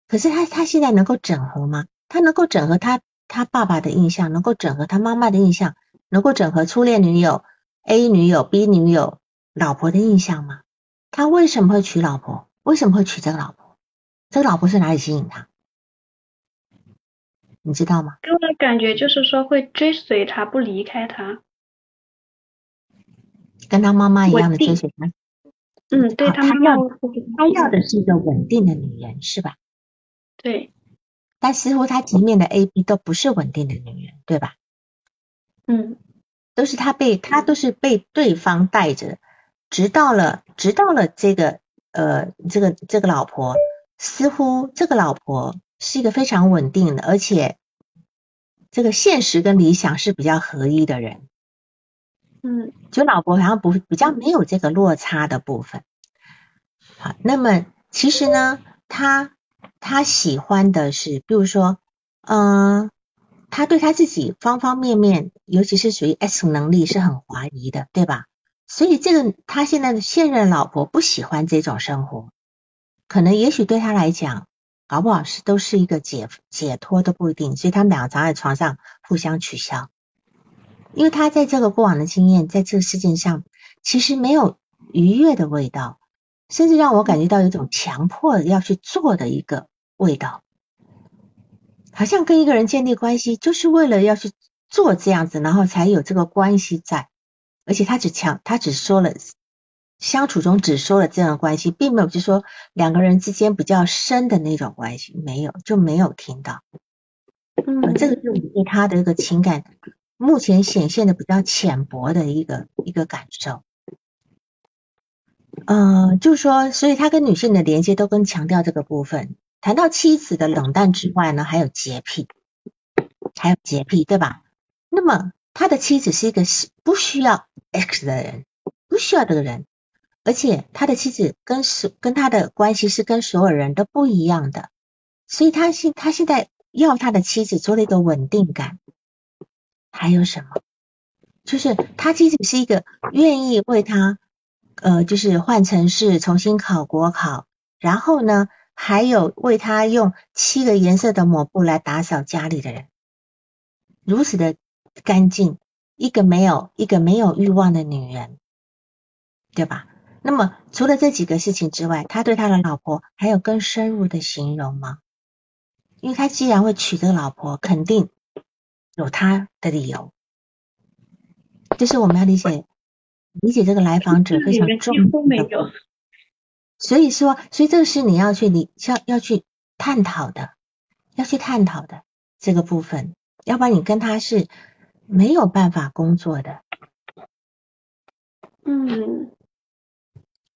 可是他他现在能够整合吗？他能够整合他他爸爸的印象，能够整合他妈妈的印象，能够整合初恋女友 A 女友 B 女友老婆的印象吗？他为什么会娶老婆？为什么会娶这个老婆？这个老婆是哪里吸引他？你知道吗？给我的感觉就是说会追随他，不离开他，跟他妈妈一样的追随他。嗯，对他妈妈，他要的是一个稳定的女人，是吧？对，但似乎他前面的 A、B 都不是稳定的女人，对吧？嗯，都是他被他都是被对方带着，直到了直到了这个呃这个这个老婆，似乎这个老婆是一个非常稳定的，而且这个现实跟理想是比较合一的人。嗯，就老婆好像不比较没有这个落差的部分。好，那么其实呢，他。他喜欢的是，比如说，嗯，他对他自己方方面面，尤其是属于 S 能力是很怀疑的，对吧？所以这个他现在的现任老婆不喜欢这种生活，可能也许对他来讲，搞不好是都是一个解解脱都不一定，所以他们两个常在床上互相取笑，因为他在这个过往的经验，在这个事件上其实没有愉悦的味道，甚至让我感觉到有种强迫要去做的一个味道，好像跟一个人建立关系就是为了要去做这样子，然后才有这个关系在，而且他只强，他只说了。相处中只说了这样的关系，并没有就说两个人之间比较深的那种关系，没有就没有听到。嗯，这个是我对他的一个情感目前显现的比较浅薄的一个一个感受。嗯，就是说，所以他跟女性的连接都跟强调这个部分。谈到妻子的冷淡之外呢，还有洁癖，还有洁癖，对吧？那么他的妻子是一个不需要 X 的人，不需要这个人。而且他的妻子跟所跟他的关系是跟所有人都不一样的，所以他现他现在要他的妻子做了一个稳定感，还有什么？就是他妻子是一个愿意为他呃，就是换城市重新考国考，然后呢，还有为他用七个颜色的抹布来打扫家里的人，如此的干净，一个没有一个没有欲望的女人，对吧？那么除了这几个事情之外，他对他的老婆还有更深入的形容吗？因为他既然会娶这个老婆，肯定有他的理由。这是我们要理解理解这个来访者非常重要的。所以说，所以这个是你要去你要要去探讨的，要去探讨的这个部分，要不然你跟他是没有办法工作的。嗯。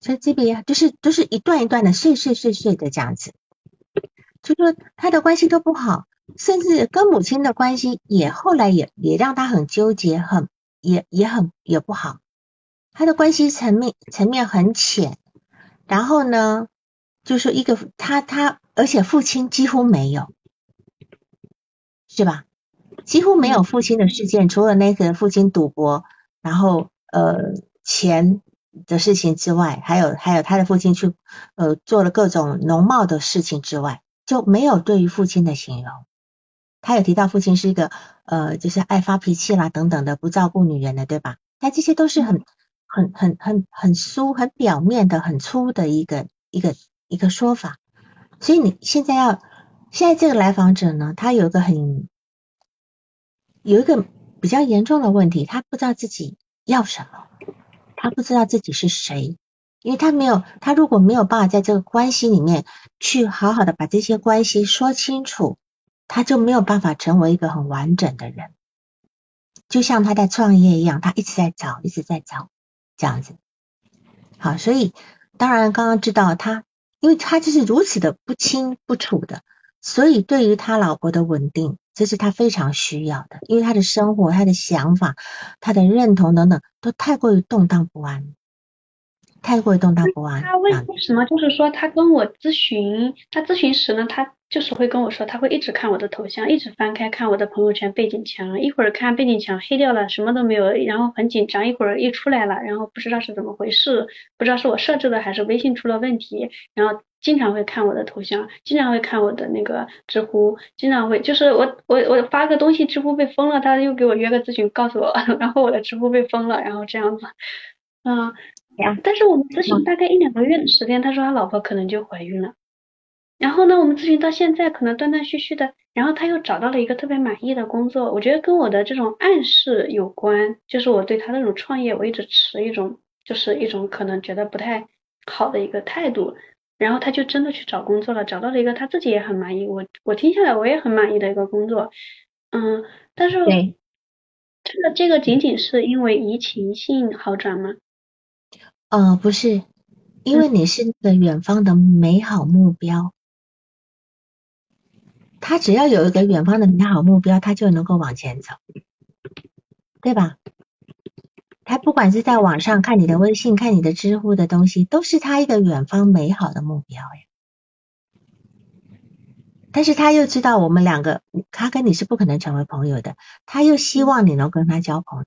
所以这边就是就是一段一段的碎碎碎碎的这样子，就说他的关系都不好，甚至跟母亲的关系也后来也也让他很纠结，很也也很也不好。他的关系层面层面很浅，然后呢，就是一个他他而且父亲几乎没有，是吧？几乎没有父亲的事件，除了那个父亲赌博，然后呃钱。的事情之外，还有还有他的父亲去呃做了各种农贸的事情之外，就没有对于父亲的形容。他有提到父亲是一个呃就是爱发脾气啦等等的，不照顾女人的，对吧？那这些都是很很很很很粗、很表面的、很粗的一个一个一个说法。所以你现在要现在这个来访者呢，他有一个很有一个比较严重的问题，他不知道自己要什么。他不知道自己是谁，因为他没有，他如果没有办法在这个关系里面去好好的把这些关系说清楚，他就没有办法成为一个很完整的人。就像他在创业一样，他一直在找，一直在找这样子。好，所以当然刚刚知道他，因为他就是如此的不清不楚的，所以对于他老婆的稳定。这是他非常需要的，因为他的生活、他的想法、他的认同等等，都太过于动荡不安，太过于动荡不安。他为为什么就是说，他跟我咨询，他咨询时呢，他就是会跟我说，他会一直看我的头像，一直翻开看我的朋友圈背景墙，一会儿看背景墙黑掉了，什么都没有，然后很紧张，一会儿又出来了，然后不知道是怎么回事，不知道是我设置的还是微信出了问题，然后。经常会看我的头像，经常会看我的那个知乎，经常会就是我我我发个东西，知乎被封了，他又给我约个咨询，告诉我，然后我的知乎被封了，然后这样子，嗯，但是我们咨询大概一两个月的时间，他说他老婆可能就怀孕了，然后呢，我们咨询到现在可能断断续续的，然后他又找到了一个特别满意的工作，我觉得跟我的这种暗示有关，就是我对他那种创业，我一直持一种就是一种可能觉得不太好的一个态度。然后他就真的去找工作了，找到了一个他自己也很满意，我我听下来我也很满意的一个工作，嗯，但是这个这个仅仅是因为移情性好转吗？呃，不是，因为你是那个远方的美好目标，他只要有一个远方的美好目标，他就能够往前走，对吧？他不管是在网上看你的微信、看你的知乎的东西，都是他一个远方美好的目标呀。但是他又知道我们两个，他跟你是不可能成为朋友的，他又希望你能跟他交朋友。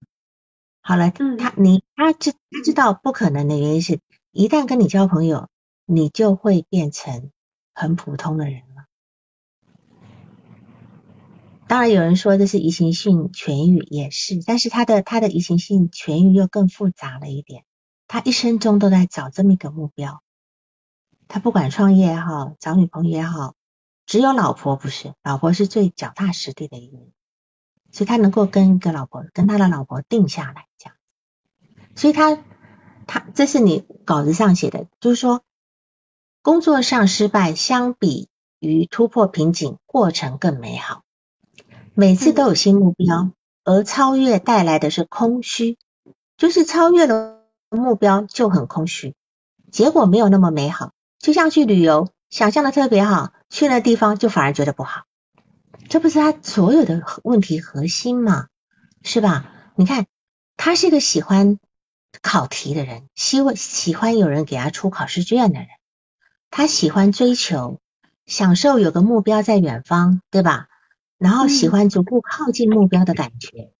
好了，他你他知他知道不可能的原因是，一旦跟你交朋友，你就会变成很普通的人了。当然有人说这是移情性痊愈，也是，但是他的他的移情性痊愈又更复杂了一点。他一生中都在找这么一个目标，他不管创业也好，找女朋友也好，只有老婆不是，老婆是最脚踏实地的一个人，所以他能够跟一个老婆，跟他的老婆定下来这样。所以他他这是你稿子上写的，就是说工作上失败，相比于突破瓶颈，过程更美好。每次都有新目标，而超越带来的是空虚，就是超越了。目标就很空虚，结果没有那么美好。就像去旅游，想象的特别好，去那地方就反而觉得不好。这不是他所有的问题核心吗？是吧？你看，他是一个喜欢考题的人，希望喜欢有人给他出考试卷的人。他喜欢追求，享受有个目标在远方，对吧？然后喜欢逐步靠近目标的感觉，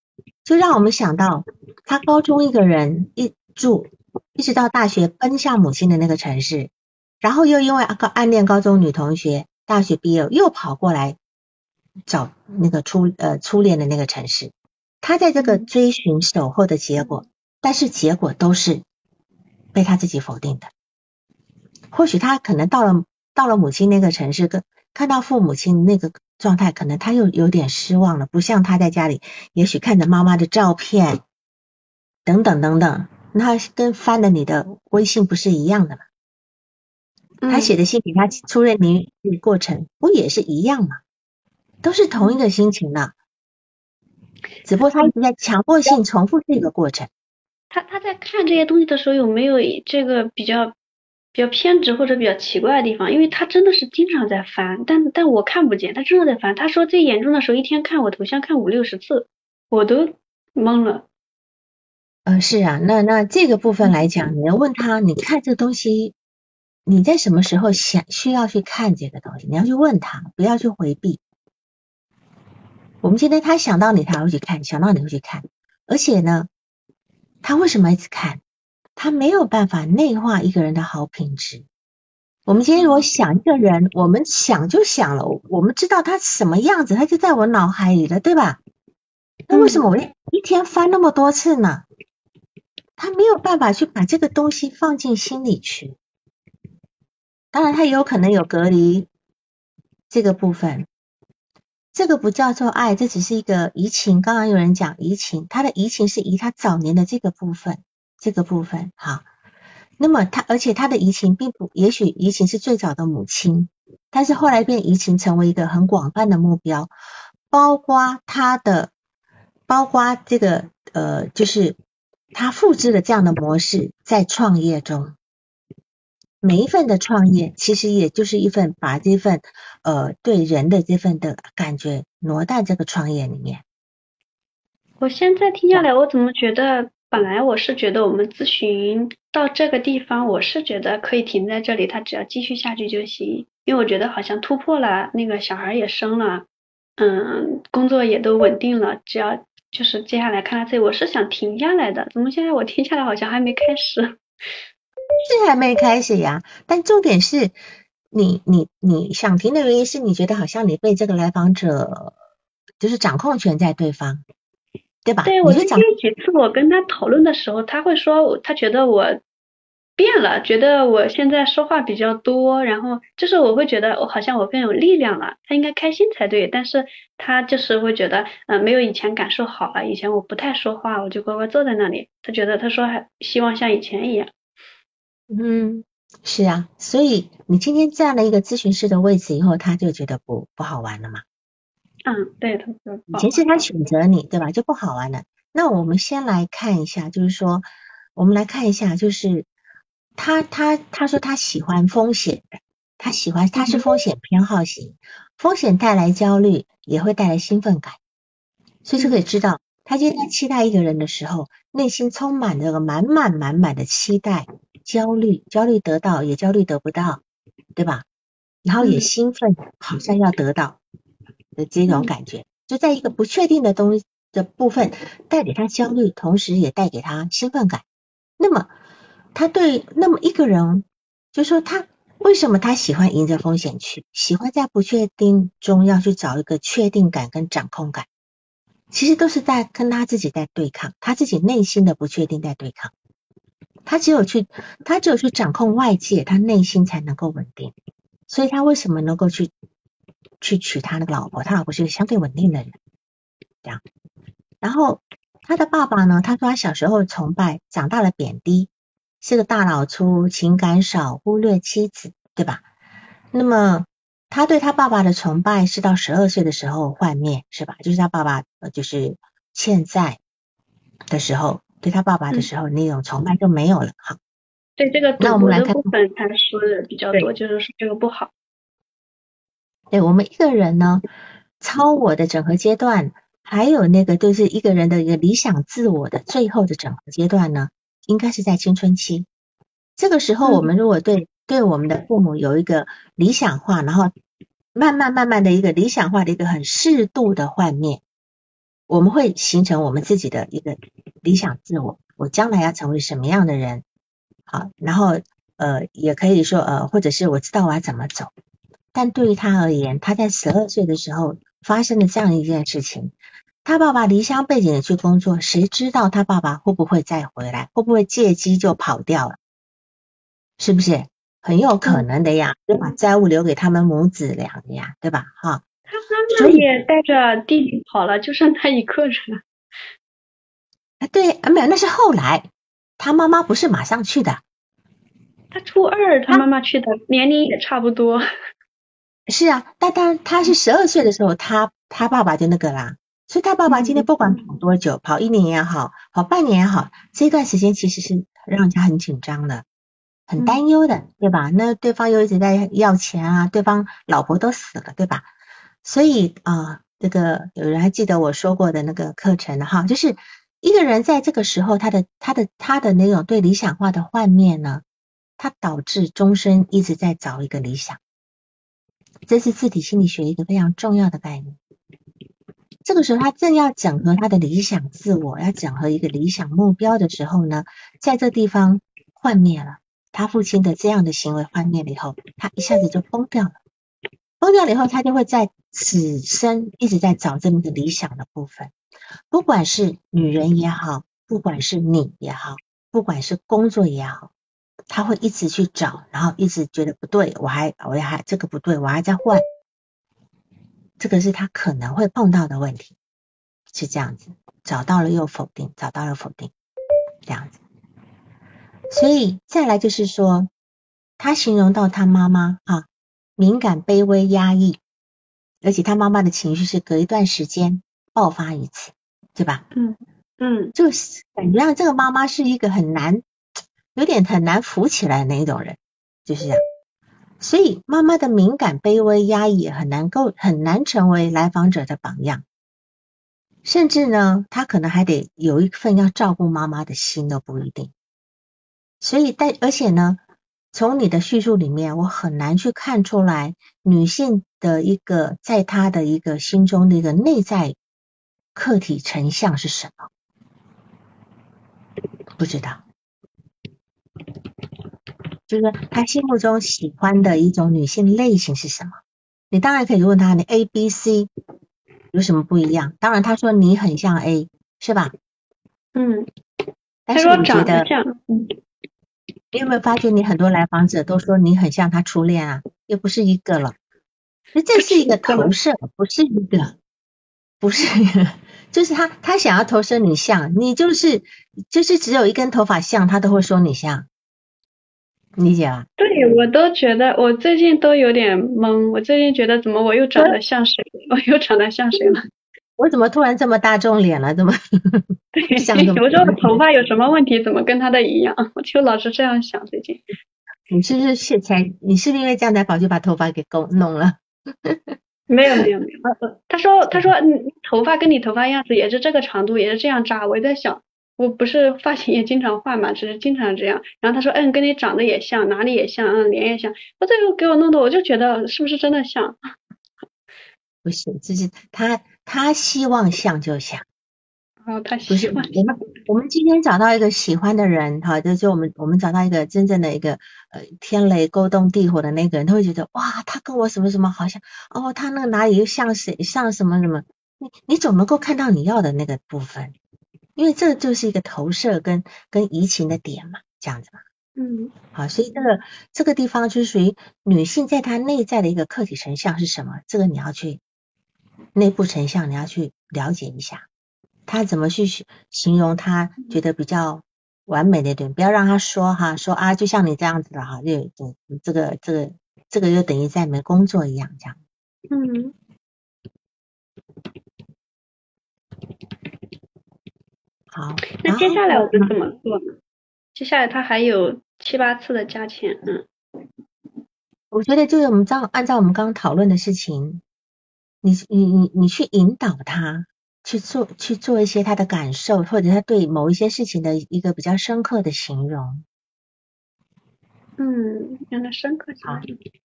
就让我们想到他高中一个人一。住，一直到大学奔向母亲的那个城市，然后又因为个暗恋高中女同学，大学毕业又跑过来找那个初呃初恋的那个城市。他在这个追寻守候的结果，但是结果都是被他自己否定的。或许他可能到了到了母亲那个城市，跟看到父母亲那个状态，可能他又有点失望了。不像他在家里，也许看着妈妈的照片，等等等等。那跟翻了你的微信不是一样的吗？他写的信给他出任您过程不也是一样吗？都是同一个心情呢，只不过他一直在强迫性重复这个过程。他他在看这些东西的时候有没有这个比较比较偏执或者比较奇怪的地方？因为他真的是经常在翻，但但我看不见，他真的在翻。他说最严重的时候一天看我头像看五六十次，我都懵了。呃，是啊，那那这个部分来讲，你要问他，你看这个东西，你在什么时候想需要去看这个东西？你要去问他，不要去回避。我们今天他想到你，他会去看；想到你会去看。而且呢，他为什么一直看？他没有办法内化一个人的好品质。我们今天如果想一个人，我们想就想了，我们知道他什么样子，他就在我脑海里了，对吧？那为什么我一天翻那么多次呢？他没有办法去把这个东西放进心里去，当然他也有可能有隔离这个部分，这个不叫做爱，这只是一个移情。刚刚有人讲移情，他的移情是移他早年的这个部分，这个部分好。那么他而且他的移情并不，也许移情是最早的母亲，但是后来变移情成为一个很广泛的目标，包括他的，包括这个呃就是。他复制了这样的模式，在创业中，每一份的创业其实也就是一份把这份呃对人的这份的感觉挪到这个创业里面。我现在听下来，我怎么觉得本来我是觉得我们咨询到这个地方，我是觉得可以停在这里，他只要继续下去就行，因为我觉得好像突破了，那个小孩也生了，嗯，工作也都稳定了，只要。就是接下来看到这，我是想停下来的，怎么现在我停下来好像还没开始？是还没开始呀，但重点是你你你想停的原因是你觉得好像你被这个来访者就是掌控权在对方，对吧？对，我记得几次我跟他讨论的时候，他会说他觉得我。变了，觉得我现在说话比较多，然后就是我会觉得我好像我更有力量了，他应该开心才对，但是他就是会觉得，嗯，没有以前感受好了，以前我不太说话，我就乖乖坐在那里，他觉得他说还希望像以前一样，嗯，是啊，所以你今天占了一个咨询师的位置以后，他就觉得不不好玩了嘛，嗯，对，他说以前是他选择你，对吧？就不好玩了。那我们先来看一下，就是说，我们来看一下，就是。他他他说他喜欢风险的，他喜欢他是风险偏好型，风险带来焦虑也会带来兴奋感，所以就可以知道，他今天期待一个人的时候，内心充满这个满满满满的期待、焦虑，焦虑得到也焦虑得不到，对吧？然后也兴奋，好像要得到的这种感觉，就在一个不确定的东西的部分带给他焦虑，同时也带给他兴奋感，那么。他对那么一个人，就说他为什么他喜欢迎着风险去？喜欢在不确定中要去找一个确定感跟掌控感，其实都是在跟他自己在对抗，他自己内心的不确定在对抗。他只有去，他只有去掌控外界，他内心才能够稳定。所以他为什么能够去去娶他那个老婆？他老婆是一个相对稳定的人，这样。然后他的爸爸呢？他说他小时候崇拜，长大了贬低。是个大老粗，情感少，忽略妻子，对吧？那么他对他爸爸的崇拜是到十二岁的时候幻灭，是吧？就是他爸爸呃，就是欠债的时候，对他爸爸的时候那种崇拜就没有了。好，对这个那我们来看部分，他说的比较多，就是说这个不好。对我们一个人呢，超我的整合阶段，还有那个就是一个人的一个理想自我的最后的整合阶段呢。应该是在青春期，这个时候，我们如果对对我们的父母有一个理想化，然后慢慢慢慢的一个理想化的一个很适度的幻灭，我们会形成我们自己的一个理想自我。我将来要成为什么样的人？好，然后呃，也可以说呃，或者是我知道我要怎么走。但对于他而言，他在十二岁的时候发生了这样一件事情。他爸爸离乡背井的去工作，谁知道他爸爸会不会再回来？会不会借机就跑掉了？是不是很有可能的呀？就把债务留给他们母子俩的呀，对吧？哈，他妈妈也带着弟弟跑了，就剩他一个人。啊，对，啊没有，那是后来，他妈妈不是马上去的。他初二，他妈妈去的，年龄也差不多。是啊，但但他是十二岁的时候，他他爸爸就那个啦。所以他爸爸今天不管跑多久，跑一年也好，跑半年也好，这段时间其实是让人家很紧张的，很担忧的，对吧？那对方又一直在要钱啊，对方老婆都死了，对吧？所以啊，这个有人还记得我说过的那个课程哈，就是一个人在这个时候，他的他的他的那种对理想化的幻灭呢，他导致终身一直在找一个理想，这是自体心理学一个非常重要的概念。这个时候，他正要整合他的理想自我，要整合一个理想目标的时候呢，在这地方幻灭了。他父亲的这样的行为幻灭了以后，他一下子就崩掉了。崩掉了以后，他就会在此生一直在找这么个理想的部分。不管是女人也好，不管是你也好，不管是工作也好，他会一直去找，然后一直觉得不对，我还我还这个不对，我还在换。这个是他可能会碰到的问题，是这样子，找到了又否定，找到了否定，这样子。所以再来就是说，他形容到他妈妈啊，敏感、卑微、压抑，而且他妈妈的情绪是隔一段时间爆发一次，对吧？嗯嗯，就是感觉上这个妈妈是一个很难，有点很难扶起来那种人，就是这样。所以妈妈的敏感、卑微、压抑很难够很难成为来访者的榜样，甚至呢，他可能还得有一份要照顾妈妈的心都不一定。所以，但而且呢，从你的叙述里面，我很难去看出来女性的一个在她的一个心中的一个内在客体成像是什么，不知道。就是他心目中喜欢的一种女性类型是什么？你当然可以问他，你 A、B、C 有什么不一样？当然他说你很像 A，是吧？嗯。但是你觉得，你有没有发觉你很多来访者都说你很像他初恋啊？又不是一个了，那这是一个投射，不是一个，不是，就是他他想要投射你像，你就是就是只有一根头发像，他都会说你像。理解了，对我都觉得我最近都有点懵，我最近觉得怎么我又长得像谁？我又长得像谁了？我怎么突然这么大众脸了？怎么？对，想我说头发有什么问题？怎么跟他的一样？我就老是这样想。最近，你是不是现才？你是不是因为这样才跑去把头发给勾弄了？没有没有没有。他说他说你头发跟你头发样子也是这个长度，也是这样扎。我在想。我不是发型也经常换嘛，只是经常这样。然后他说，嗯，跟你长得也像，哪里也像，嗯，脸也像。我最后给我弄的，我就觉得是不是真的像？不是，就是他他希望像就像。哦，他不是我。们我们今天找到一个喜欢的人，哈，就是我们我们找到一个真正的一个呃天雷勾动地火的那个人，他会觉得哇，他跟我什么什么好像，哦，他那个哪里又像谁像什么什么，你你总能够看到你要的那个部分，因为这就是一个投射跟跟移情的点嘛，这样子嘛。嗯好，所以这个这个地方就是属于女性在她内在的一个客体成像是什么？这个你要去内部成像，你要去了解一下，她怎么去形形容她觉得比较完美的一点，不要让她说哈，说啊，就像你这样子的哈，就就这个这个这个就等于在没工作一样这样。嗯好，那接下来我们怎么做呢？接下来他还有七八次的加钱，嗯我觉得就是我们照按照我们刚刚讨论的事情，你你你你去引导他去做去做一些他的感受，或者他对某一些事情的一个比较深刻的形容。嗯，让他深刻起来。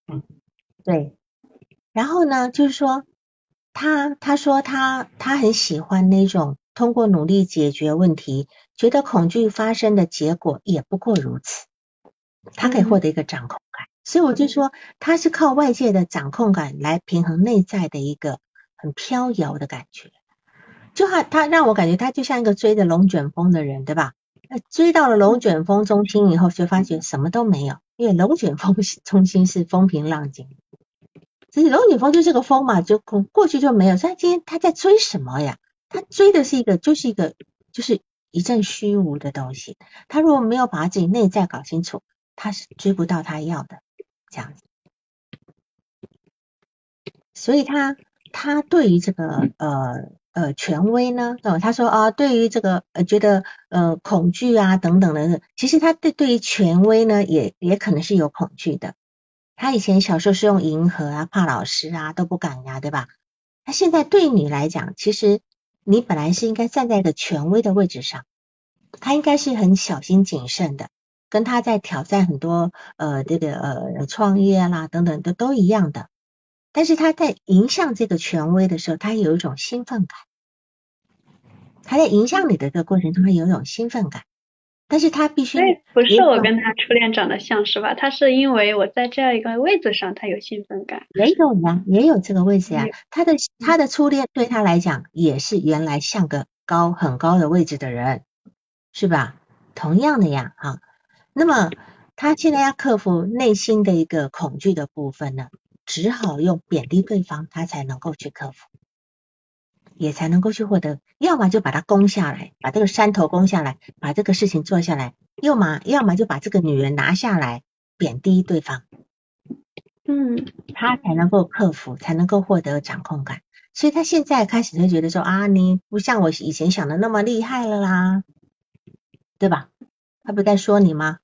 嗯。对，然后呢，就是说他他说他他很喜欢那种通过努力解决问题，觉得恐惧发生的结果也不过如此，他可以获得一个掌控感。所以我就说，他是靠外界的掌控感来平衡内在的一个很飘摇的感觉。就他他让我感觉他就像一个追着龙卷风的人，对吧？追到了龙卷风中心以后，就发觉什么都没有，因为龙卷风中心是风平浪静。所以龙卷风就是个风嘛，就过去就没有。所以今天他在追什么呀？他追的是一个，就是一个，就是一阵虚无的东西。他如果没有把自己内在搞清楚，他是追不到他要的这样子。所以他他对于这个呃呃权威呢，哦他说啊，对于这个呃觉得呃恐惧啊等等的，其实他对对于权威呢也也可能是有恐惧的。他以前小时候是用迎合啊，怕老师啊都不敢呀、对吧？那现在对你来讲，其实你本来是应该站在一个权威的位置上，他应该是很小心谨慎的，跟他在挑战很多呃这个呃创业啦等等的都一样的。但是他在迎向这个权威的时候，他有一种兴奋感。他在迎向你的这个过程中，他有一种兴奋感，但是他必须不是我跟他初恋长得像是吧？他是因为我在这样一个位置上，他有兴奋感。也有呀，也有这个位置呀也。他的他的初恋对他来讲也是原来像个高很高的位置的人，是吧？同样的呀，哈。那么他现在要克服内心的一个恐惧的部分呢，只好用贬低对方，他才能够去克服，也才能够去获得。要么就把它攻下来，把这个山头攻下来，把这个事情做下来；要么要么就把这个女人拿下来，贬低对方。嗯他才能够克服，才能够获得掌控感。所以他现在开始会觉得说啊，你不像我以前想的那么厉害了啦，对吧？他不在说你吗？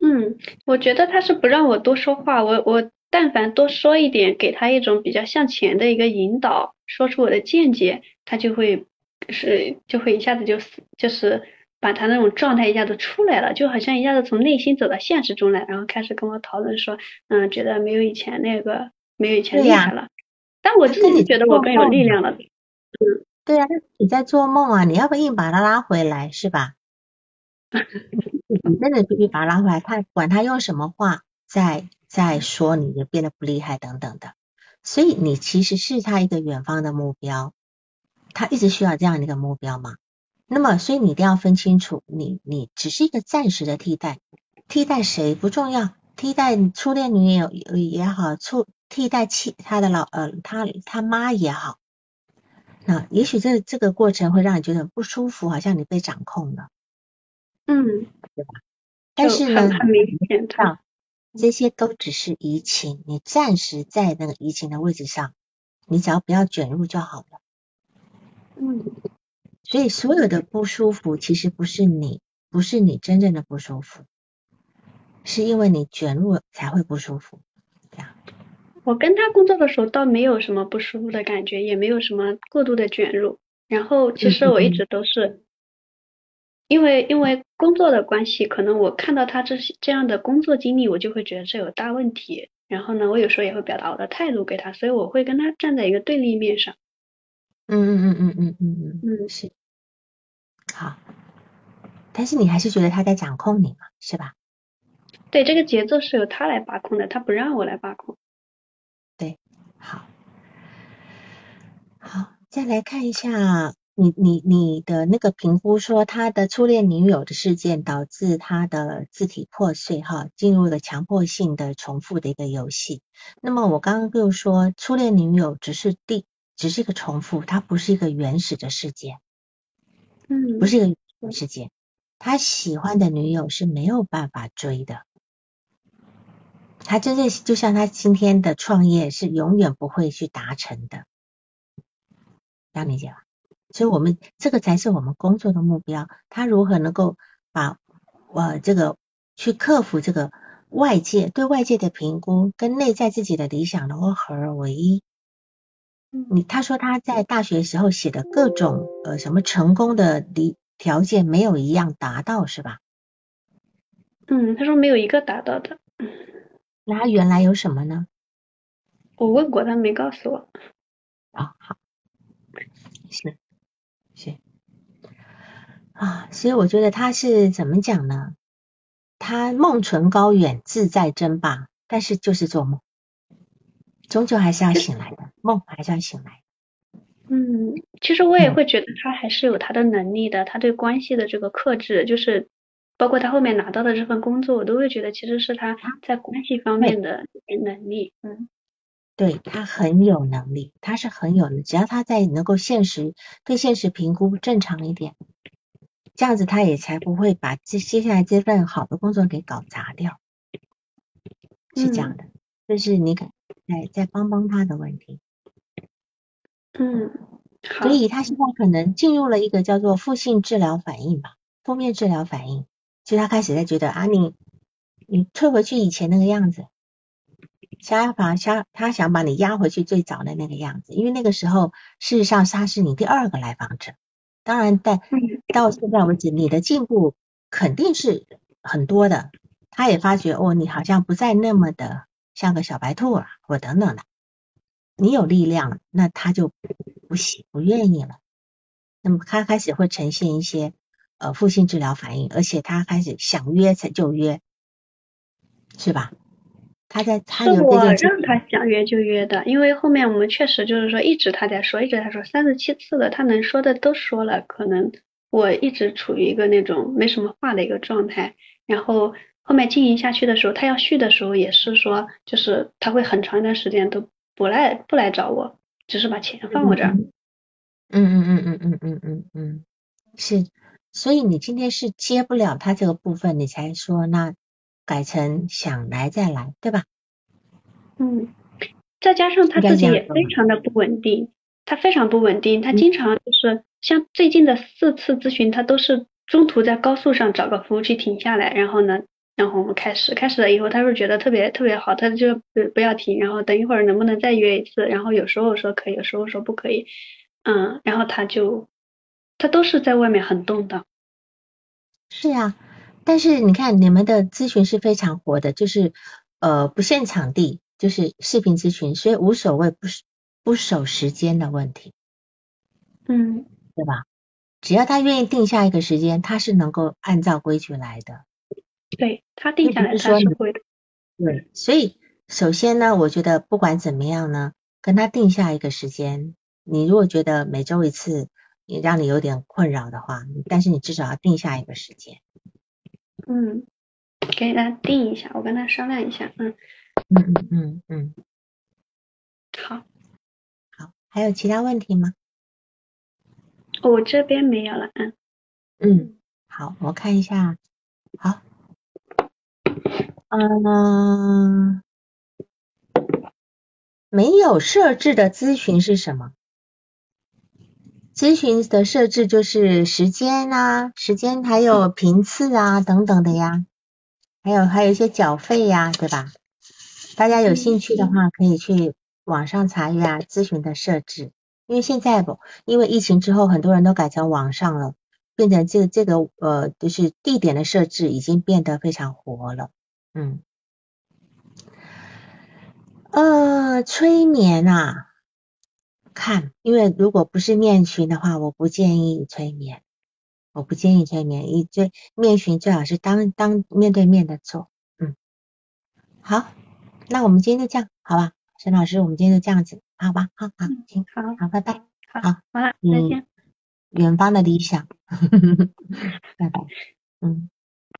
嗯，我觉得他是不让我多说话，我我但凡多说一点，给他一种比较向前的一个引导，说出我的见解，他就会是就会一下子就死就是把他那种状态一下子出来了，就好像一下子从内心走到现实中来，然后开始跟我讨论说，嗯，觉得没有以前那个没有以前厉害了，但我自己觉得我更有力量了。嗯对啊，你在做梦啊，你要不硬把他拉回来是吧？你真的必须把他拉回来，他管他用什么话在在说你也变得不厉害等等的。所以你其实是他一个远方的目标，他一直需要这样的一个目标嘛。那么，所以你一定要分清楚，你你只是一个暂时的替代，替代谁不重要，替代初恋女友也好，初替代妻他的老呃他他妈也好，那也许这这个过程会让你觉得很不舒服，好像你被掌控了。嗯，对吧但是呢，很很明显，他这些都只是移情，你暂时在那个移情的位置上，你只要不要卷入就好了。嗯所以所有的不舒服，其实不是你，不是你真正的不舒服，是因为你卷入才会不舒服。这样，我跟他工作的时候倒没有什么不舒服的感觉，也没有什么过度的卷入。然后其实我一直都是，因为因为工作的关系，可能我看到他这些这样的工作经历，我就会觉得这有大问题。然后呢，我有时候也会表达我的态度给他，所以我会跟他站在一个对立面上。嗯嗯嗯嗯嗯嗯嗯，嗯是。但是你还是觉得他在掌控你嘛，是吧？对，这个节奏是由他来把控的，他不让我来把控。对，好，好，再来看一下你你你的那个评估，说他的初恋女友的事件导致他的字体破碎，哈，进入了强迫性的重复的一个游戏。那么我刚刚就说，初恋女友只是第，只是一个重复，它不是一个原始的事件，嗯，不是一个事件。他喜欢的女友是没有办法追的。他真正就像他今天的创业是永远不会去达成的，这样理解吧？所以我们这个才是我们工作的目标。他如何能够把我这个去克服这个外界对外界的评估跟内在自己的理想能够合而为一？你他说他在大学时候写的各种呃什么成功的理条件没有一样达到是吧？嗯，他说没有一个达到的。那他原来有什么呢？我问过，他没告诉我。啊，好，是是啊，所以我觉得他是怎么讲呢？他梦存高远，志在争霸，但是就是做梦，终究还是要醒来的，梦还是要醒来。嗯，其实我也会觉得他还是有他的能力的，他对关系的这个克制，就是。包括他后面拿到的这份工作，我都会觉得其实是他在关系方面的能力。嗯，对他很有能力，他是很有的。只要他在能够现实对现实评估正常一点，这样子他也才不会把这接下来这份好的工作给搞砸掉。是这样的，这是你在在帮帮他的问题。嗯，所以他现在可能进入了一个叫做负性治疗反应吧，负面治疗反应。就他开始在觉得啊，你你退回去以前那个样子，想把想他想把你压回去最早的那个样子，因为那个时候事实上他是你第二个来访者，当然但到现在为止你的进步肯定是很多的，他也发觉哦，你好像不再那么的像个小白兔了，或等等的，你有力量了，那他就不喜不愿意了，那么他开始会呈现一些。呃，负性治疗反应，而且他开始想约才就约，是吧？他在他有我让他想约就约的，因为后面我们确实就是说一直他在说，一直他说三十七次了，他能说的都说了，可能我一直处于一个那种没什么话的一个状态。然后后面经营下去的时候，他要续的时候也是说，就是他会很长一段时间都不来不来找我，只是把钱放我这儿。嗯嗯嗯嗯嗯嗯嗯嗯，是。所以你今天是接不了他这个部分，你才说那改成想来再来，对吧？嗯，再加上他自己也非常的不稳定，他非常不稳定，他经常就是像最近的四次咨询，他都是中途在高速上找个服务区停下来，然后呢，然后我们开始，开始了以后，他是觉得特别特别好，他就不不要停，然后等一会儿能不能再约一次，然后有时候说可以，有时候说不可以，嗯，然后他就。他都是在外面很动荡，是呀，但是你看你们的咨询是非常活的，就是呃不限场地，就是视频咨询，所以无所谓不不守时间的问题，嗯，对吧？只要他愿意定下一个时间，他是能够按照规矩来的。对他定下来他是会的。对，所以首先呢，我觉得不管怎么样呢，跟他定下一个时间，你如果觉得每周一次。也让你有点困扰的话，但是你至少要定下一个时间。嗯，给他定一下，我跟他商量一下。嗯嗯嗯嗯嗯，好，好，还有其他问题吗？我这边没有了。嗯嗯，好，我看一下。好，嗯，没有设置的咨询是什么？咨询的设置就是时间啊，时间还有频次啊等等的呀，还有还有一些缴费呀，对吧？大家有兴趣的话，可以去网上查阅啊咨询的设置。因为现在不，因为疫情之后，很多人都改成网上了，变成这个这个呃，就是地点的设置已经变得非常活了。嗯，呃，催眠啊。看，因为如果不是面群的话，我不建议催眠。我不建议催眠，一最面询最好是当当面对面的做，嗯，好，那我们今天就这样，好吧，沈老师，我们今天就这样子，好吧，好好，行，好，好，拜拜，好，好，好了，再见。远方的理想，拜拜，嗯。